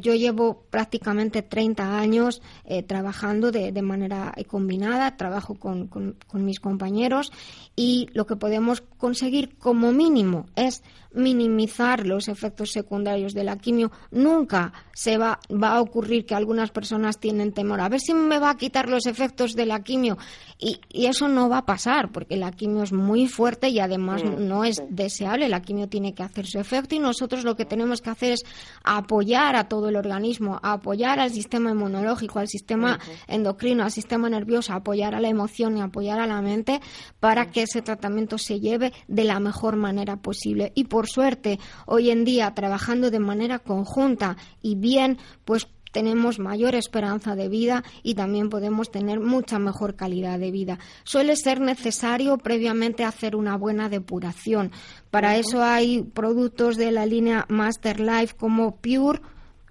yo llevo prácticamente 30 años eh, trabajando de, de manera combinada, trabajo con, con, mis compañeros y lo que podemos conseguir como mínimo es minimizar los efectos secundarios de la quimio. Nunca se va, va a ocurrir que algunas personas tienen temor a ver si me va a quitar los efectos de la quimio y, y eso no va a pasar porque la quimio es muy fuerte y además no es deseable. La quimio tiene que hacer su efecto y nosotros lo que tenemos que hacer es apoyar a todo el organismo, apoyar al sistema inmunológico, al sistema sistema endocrino, al sistema nervioso, apoyar a la emoción y apoyar a la mente para que ese tratamiento se lleve de la mejor manera posible. Y por suerte, hoy en día, trabajando de manera conjunta y bien, pues tenemos mayor esperanza de vida y también podemos tener mucha mejor calidad de vida. Suele ser necesario previamente hacer una buena depuración. Para eso hay productos de la línea Master Life como Pure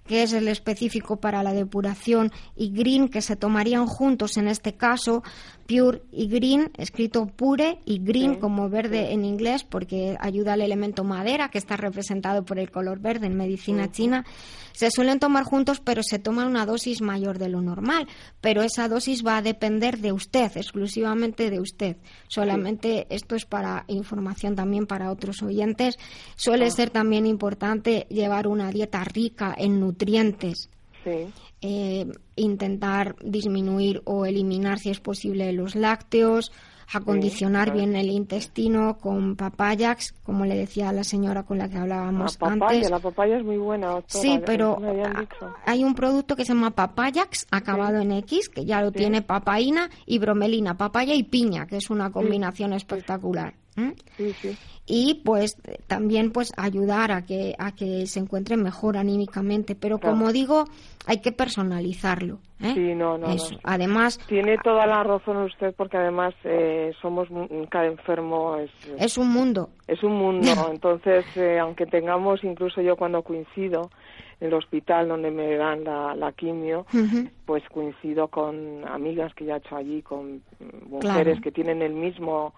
que es el específico para la depuración, y Green, que se tomarían juntos en este caso, Pure y Green, escrito Pure y Green como verde en inglés, porque ayuda al elemento madera, que está representado por el color verde en medicina china. Se suelen tomar juntos, pero se toma una dosis mayor de lo normal. Pero esa dosis va a depender de usted, exclusivamente de usted. Solamente esto es para información también para otros oyentes. Suele ah. ser también importante llevar una dieta rica en nutrientes. Eh, intentar disminuir o eliminar, si es posible, los lácteos, acondicionar bien el intestino con papayax, como le decía la señora con la que hablábamos la papaya, antes. La papaya es muy buena. sí, pero hay un producto que se llama papayax, acabado en X, que ya lo tiene papaína y bromelina, papaya y piña, que es una combinación espectacular. Sí, sí. Y pues también pues ayudar a que a que se encuentre mejor anímicamente. Pero como digo hay que personalizarlo ¿eh? sí no no, además tiene toda la razón usted porque además eh, somos cada enfermo es es un mundo. es un mundo. *laughs* Entonces eh, aunque tengamos incluso yo cuando coincido en el hospital donde me dan la, quimio, pues coincido con amigas que ya he hecho allí, con mujeres que tienen el mismo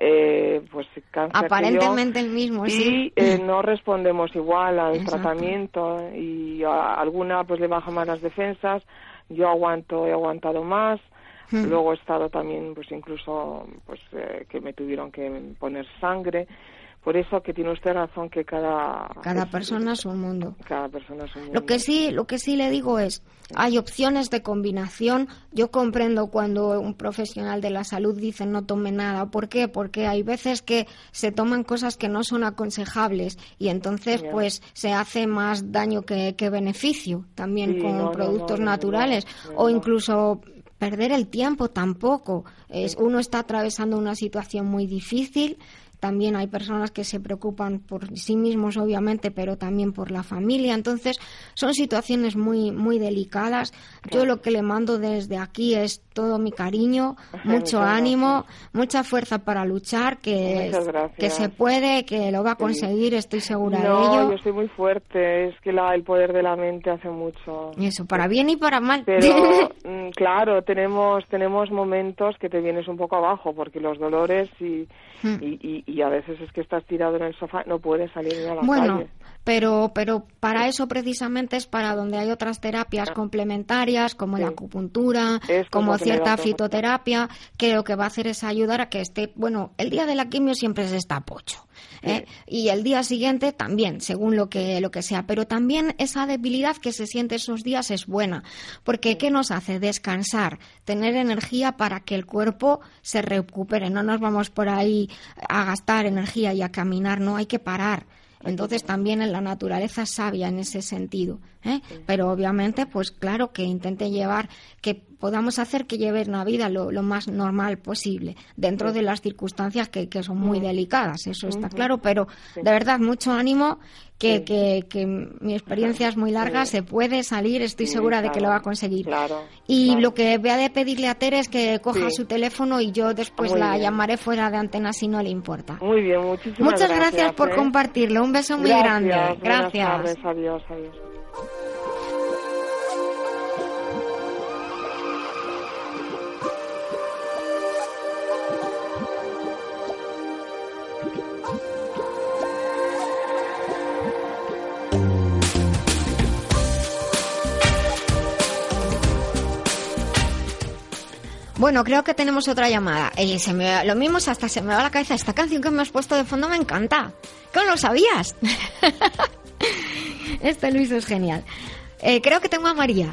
eh, pues aparentemente el mismo y eh, no respondemos igual al tratamiento y a alguna pues le baja más las defensas. Yo aguanto he aguantado más. Hmm. luego he estado también pues incluso pues eh, que me tuvieron que poner sangre por eso que tiene usted razón que cada cada persona es un mundo. Cada persona es un mundo. Lo que sí, lo que sí le digo es, hay opciones de combinación. Yo comprendo cuando un profesional de la salud dice no tome nada. ¿Por qué? Porque hay veces que se toman cosas que no son aconsejables y entonces pues se hace más daño que, beneficio también con productos naturales o incluso perder el tiempo tampoco. Es, uno está atravesando una situación muy difícil, también hay personas que se preocupan por sí mismos, obviamente, pero también por la familia. Entonces, son situaciones muy, muy delicadas. Yo lo que le mando desde aquí es todo mi cariño, *laughs* mucho ánimo, mucha fuerza para luchar, que, que se puede, que lo va a conseguir, estoy segura de ello. yo estoy muy fuerte, es que la, el poder de la mente hace mucho. Y eso, para bien y para mal. Pero, *laughs* mm, claro, tenemos, tenemos momentos que te vienes un poco abajo, porque los dolores y, hmm. y, y, a veces es que estás tirado en el sofá, no puedes salir a la bueno, pero, pero para eso precisamente es para donde hay otras terapias complementarias, como la acupuntura, como cierta fitoterapia, que lo que va a hacer es ayudar a que esté, bueno, el día de la quimio siempre se está pocho. ¿eh? Y el día siguiente también, según lo que, lo que sea. Pero también esa debilidad que se siente esos días es buena, porque ¿qué nos hace? Descansar, tener energía para que el cuerpo se recupere. No nos vamos por ahí a gastar energía y a caminar, no, hay que parar. Entonces también en la naturaleza sabia en ese sentido. ¿eh? Pero obviamente, pues claro que intente llevar que podamos hacer que lleve una vida lo, más normal posible, dentro de las circunstancias que, que son muy delicadas, eso está claro, pero de verdad, mucho ánimo, que, que, mi experiencia es muy larga, se puede salir, estoy segura de que lo va a conseguir. y lo que voy a pedirle a Tere es que coja su teléfono y yo después la llamaré fuera de antena si no le importa. Muy bien, muchísimas Muchas gracias, por ¿eh? compartirlo, un beso muy grande. Gracias. adiós, adiós. Bueno, creo que tenemos otra llamada. Y se me, lo mismo hasta se me va la cabeza. Esta canción que me has puesto de fondo me encanta. ¿Cómo lo sabías? *laughs* este Luis es genial. Eh, creo que tengo a María.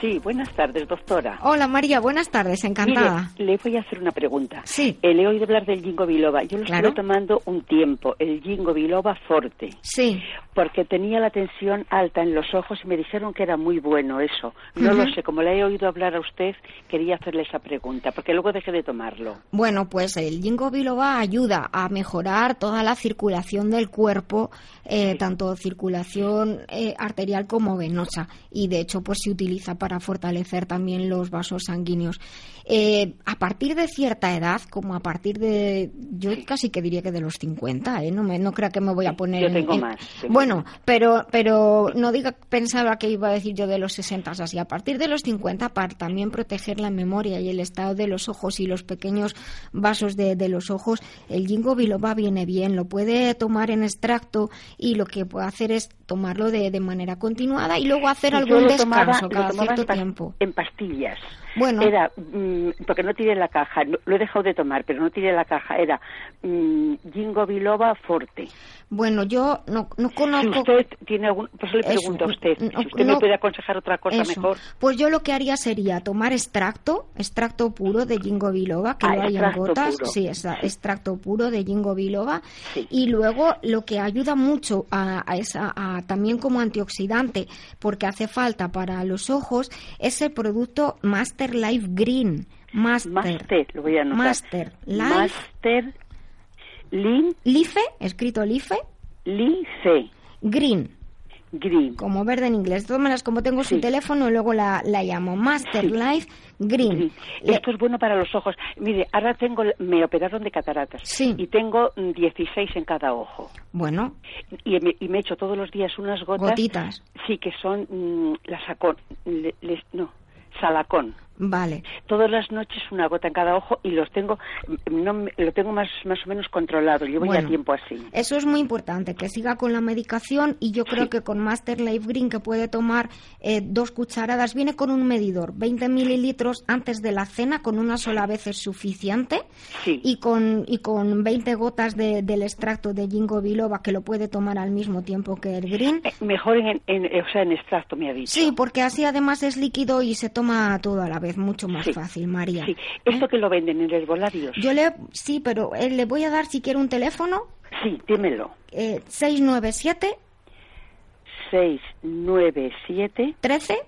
Sí, buenas tardes, doctora. Hola María, buenas tardes, encantada. le voy a hacer una pregunta. Sí. Eh, le he oído hablar del Jingo Biloba. Yo lo estoy tomando un tiempo, el Jingo Biloba Forte. Sí. Porque tenía la tensión alta en los ojos y me dijeron que era muy bueno eso. No lo sé, como le he oído hablar a usted, quería hacerle esa pregunta, porque luego dejé de tomarlo. Bueno, pues el Jingo Biloba ayuda a mejorar toda la circulación del cuerpo, eh, tanto circulación eh, arterial como venosa. Y de hecho, pues se utiliza para fortalecer también los vasos sanguíneos. Eh, a partir de cierta edad, como a partir de, yo casi que diría que de los 50, ¿eh? no, me, no creo que me voy a poner. Yo tengo más. bueno, pero, pero no diga, pensaba que iba a decir yo de los 60 así. A partir de los 50, para también proteger la memoria y el estado de los ojos y los pequeños vasos de, los ojos, el ginkgo biloba viene bien. Lo puede tomar en extracto y lo que puede hacer es tomarlo de, de manera continuada y luego hacer algún descanso cada cierto tiempo. En pastillas. Bueno. Era, mm, porque no tiré la caja, lo he dejado de tomar, pero no tiré la caja, era mmm, Jingo Biloba Forte. Bueno, yo no, no conozco... Si usted tiene algún... Pues le pregunto a usted, si usted me puede aconsejar otra cosa mejor. Pues yo lo que haría sería tomar extracto, extracto puro de Jingo Biloba, que ah, lo hay en gotas. Sí, es extracto puro de Jingo Biloba. Y luego lo que ayuda mucho a, esa, a, también como antioxidante, porque hace falta para los ojos, es el producto Master Master Life Green. Master. Master, lo voy a anotar. Master Life. Master Life, escrito Life. Life. Green. Green. Como verde en inglés. De todas maneras, como tengo su teléfono, luego la, la llamo Master Life Green. Esto es bueno para los ojos. Mire, ahora tengo, me operaron de cataratas. Sí. Y tengo 16 en cada ojo. Bueno. Y me, y me echo todos los días unas gotas. Gotitas. Sí, que son mm, las sacón. no, salacón. Vale. Todas las noches una gota en cada ojo y los tengo, no, lo tengo más, más o menos controlado. Llevo ya tiempo así. Eso es muy importante, que siga con la medicación y yo creo que con Master Life Green que puede tomar eh, dos cucharadas, viene con un medidor, 20 mililitros antes de la cena, con una sola vez es suficiente. Sí. Y con, y con 20 gotas del extracto de Jingo Biloba que lo puede tomar al mismo tiempo que el Green. Eh, mejor en, o sea, en extracto, me ha dicho. Sí, porque así además es líquido y se toma todo a la vez mucho más fácil, María. Sí, esto que lo venden en herbolarios. Yo le, sí, pero eh, le voy a dar si quiere un teléfono. Sí, dímelo. Eh, 697 697 13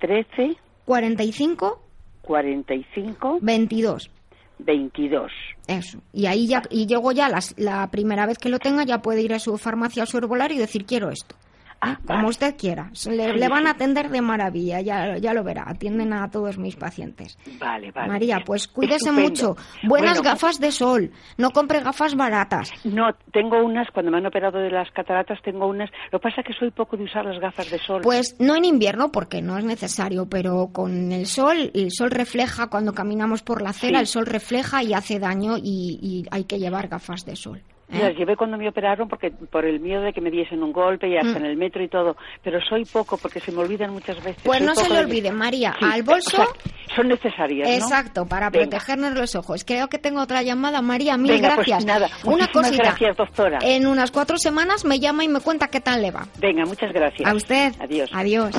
13 45 45 22 22. Eso. Y ahí ya, y llego ya la primera vez que lo tenga, ya puede ir a su farmacia, a su herbolario y decir quiero esto. Ah, como usted quiera. Le, van a atender de maravilla, ya, ya lo verá. Atienden a todos mis pacientes. Vale, vale. María, pues cuídese mucho. Buenas gafas de sol. No compre gafas baratas. No, tengo unas, cuando me han operado de las cataratas, tengo unas. Lo que pasa es que soy poco de usar las gafas de sol. Pues no en invierno, porque no es necesario, pero con el sol, el sol refleja, cuando caminamos por la acera, el sol refleja y hace daño y hay que llevar gafas de sol. Las llevé cuando me operaron porque por el miedo de que me diesen un golpe y hasta mm. en el metro y todo, pero soy poco porque se me olvidan muchas veces. Pues no se le olvide, María, al bolso son necesarias, Exacto, para protegernos los ojos. Creo que tengo otra llamada, María, mil pues gracias. nada, una cosita. Gracias, doctora. En unas cuatro semanas me llama y me cuenta qué tal le va. Venga, muchas gracias. A usted. Adiós. Adiós.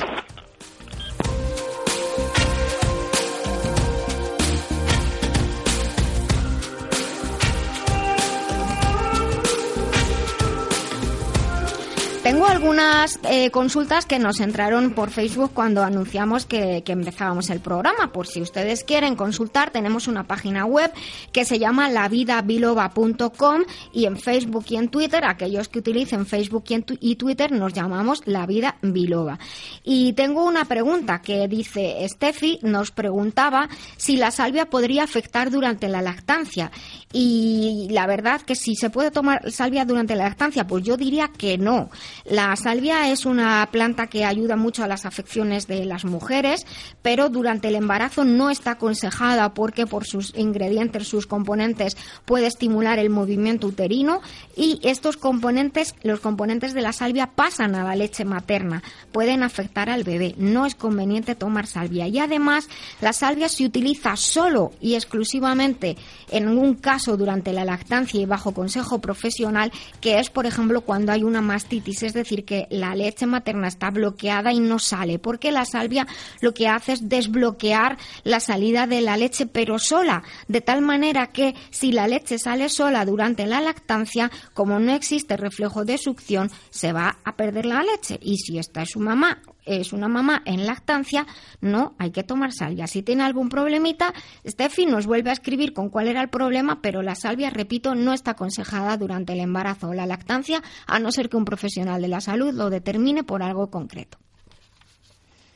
Tengo algunas eh, consultas que nos entraron por Facebook cuando anunciamos que, empezábamos el programa. Por si ustedes quieren consultar, tenemos una página web que se llama lavidabiloba.com y en Facebook y en Twitter, aquellos que utilicen Facebook y, Twitter, nos llamamos La Vida Biloba. Y tengo una pregunta que dice, Steffi nos preguntaba si la salvia podría afectar durante la lactancia. Y la verdad que si se puede tomar salvia durante la lactancia, pues yo diría que no. La salvia es una planta que ayuda mucho a las afecciones de las mujeres, pero durante el embarazo no está aconsejada porque por sus ingredientes, sus componentes, puede estimular el movimiento uterino y estos componentes, los componentes de la salvia pasan a la leche materna, pueden afectar al bebé. No es conveniente tomar salvia. Y además, la salvia se utiliza solo y exclusivamente en un caso durante la lactancia y bajo consejo profesional, que es, por ejemplo, cuando hay una mastitis es decir, que la leche materna está bloqueada y no sale, porque la salvia lo que hace es desbloquear la salida de la leche, pero sola, de tal manera que si la leche sale sola durante la lactancia, como no existe reflejo de succión, se va a perder la leche. Y si esta es su mamá es una mamá en lactancia, no hay que tomar salvia. Si tiene algún problemita, Steffi nos vuelve a escribir con cuál era el problema, pero la salvia, repito, no está aconsejada durante el embarazo o la lactancia, a no ser que un profesional de la salud lo determine por algo concreto.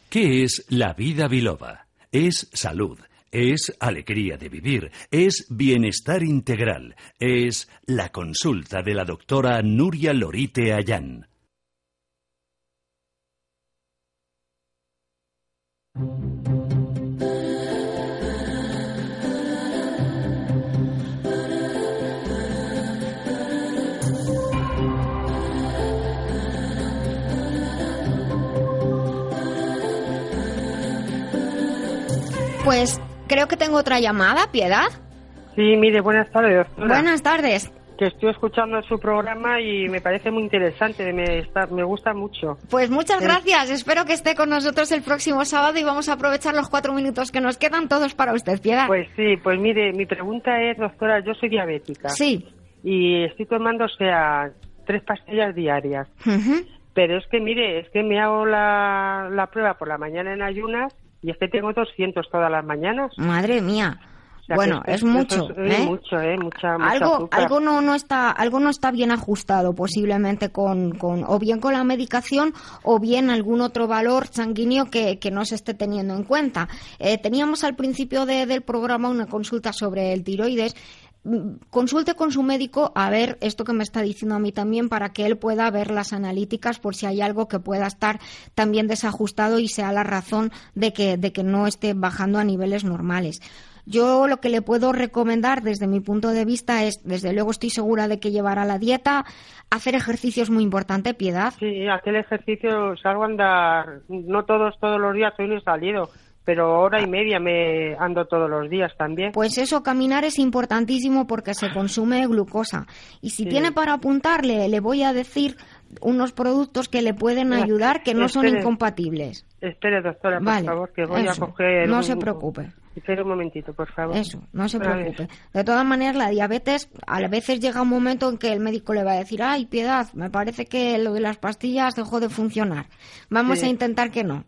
¿Qué es la vida biloba? Es salud. Es alegría de vivir, es bienestar integral, es la consulta de la doctora Nuria Lorite Ayán. Pues creo que tengo otra llamada, Piedad. Sí, mire, buenas tardes, Buenas tardes que estoy escuchando su programa y me parece muy interesante, me, está, me gusta mucho. Pues muchas gracias, espero que esté con nosotros el próximo sábado y vamos a aprovechar los cuatro minutos que nos quedan todos para usted, Piedad. Pues sí, pues mire, mi pregunta es, doctora, yo soy diabética. Sí. Y estoy tomando, o sea, tres pastillas diarias. Pero es que, mire, es que me hago la, la prueba por la mañana en ayunas y es que tengo 200 todas las mañanas. Madre mía bueno, es, mucho, ¿eh? mucho, ¿eh? Mucha, algo, algo no, no está, algo no está bien ajustado, posiblemente con, con, o bien con la medicación, o bien algún otro valor sanguíneo que, que no se esté teniendo en cuenta. Eh, teníamos al principio del programa una consulta sobre el tiroides mm, consulte con su médico a ver esto que me está diciendo a mí también para que él pueda ver las analíticas por si hay algo que pueda estar también desajustado y sea la razón de que, de que no esté bajando a niveles normales. Yo lo que le puedo recomendar desde mi punto de vista es, desde luego estoy segura de que llevará la dieta, hacer ejercicio es muy importante, piedad. Sí, hacer ejercicio, salgo a andar, no todos, todos los días, hoy no he salido, pero hora y media me ando todos los días también. Pues eso, caminar es importantísimo porque se consume glucosa. Y si tiene para apuntarle, le voy a decir unos productos que le pueden ayudar que no son incompatibles. Espere, doctora, por favor, que voy a coger. No se preocupe. Espera un momentito, por favor. Eso, no se preocupe. De todas maneras, la diabetes, a veces llega un momento en que el médico le va a decir, ay, piedad, me parece que lo de las pastillas dejó de funcionar. Vamos a intentar que no.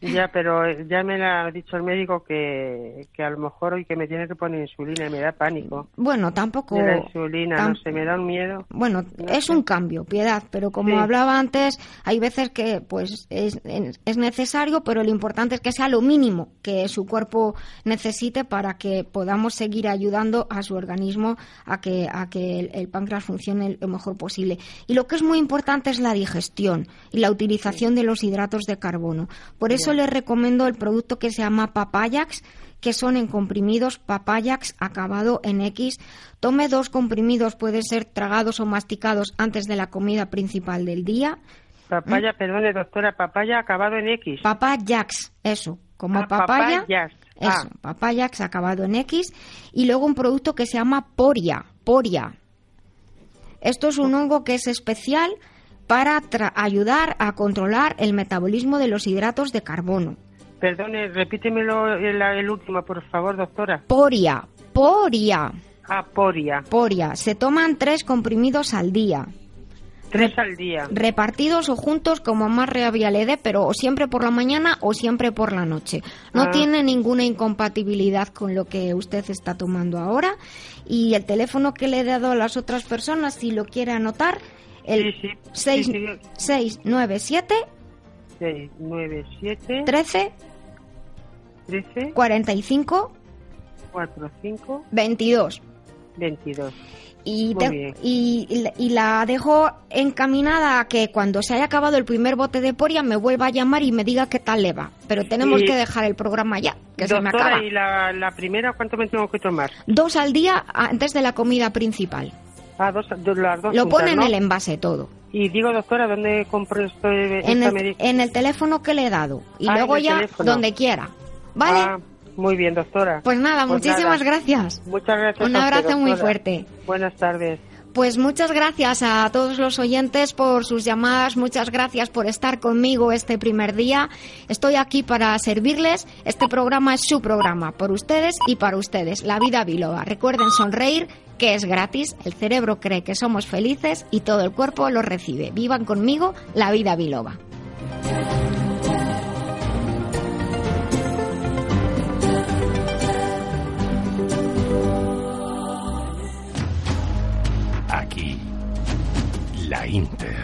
Ya, *laughs* pero ya me ha dicho el médico que, que a lo mejor hoy que me tiene que poner insulina y me da pánico. Bueno, tampoco. la insulina, no sé, me da un miedo. Bueno, es un cambio, piedad, pero como hablaba antes, hay veces que pues es, es necesario, pero lo importante es que sea lo mínimo que su cuerpo necesite para que podamos seguir ayudando a su organismo a que, a que el, el páncreas funcione lo mejor posible. Y lo que es muy importante es la digestión y la utilización de los hidratos de carbono. Por eso le les recomiendo el producto que se llama Papayax, que son en comprimidos Papayax acabado en X. Tome dos comprimidos, pueden ser tragados o masticados antes de la comida principal del día. Papaya, perdone, doctora, papaya acabado en X. Papayax, eso, como ah, papaya. Eso, ah. Papayax acabado en X. Y luego un producto que se llama Poria, Poria. Esto es un hongo que es especial para ayudar a controlar el metabolismo de los hidratos de carbono. Perdone, repítemelo el, último, por favor, doctora. Poria, poria. Ah, poria. Poria. Se toman tres comprimidos al día. Tres al día. Repartidos o juntos como más reavialede, pero o siempre por la mañana o siempre por la noche. No ah. tiene ninguna incompatibilidad con lo que usted está tomando ahora. Y el teléfono que le he dado a las otras personas, si lo quiere anotar, el sí, sí, 697 697 13 13 45 45 22 22 y, y, y, la dejo encaminada a que cuando se haya acabado el primer bote de poria me vuelva a llamar y me diga qué tal le va. Pero tenemos que dejar el programa ya, que se me acaba. ¿y la, la primera cuánto me tengo que tomar? Dos al día antes de la comida principal. Ah, dos, las dos Lo pone en el envase todo. Y digo, doctora, ¿dónde compro esto? En el, en el teléfono que le he dado. Y ah, luego ya donde quiera. ¿Vale? Ah, muy bien, doctora. Pues nada, pues muchísimas gracias. Muchas gracias. Un abrazo muy fuerte. Buenas tardes. pues muchas gracias a todos los oyentes por sus llamadas, muchas gracias por estar conmigo este primer día. Estoy aquí para servirles. Este programa es su programa, por ustedes y para ustedes. La vida biloba. Recuerden sonreír, que es gratis, el cerebro cree que somos felices y todo el cuerpo lo recibe. Vivan conmigo la vida biloba. Aquí, la Inter.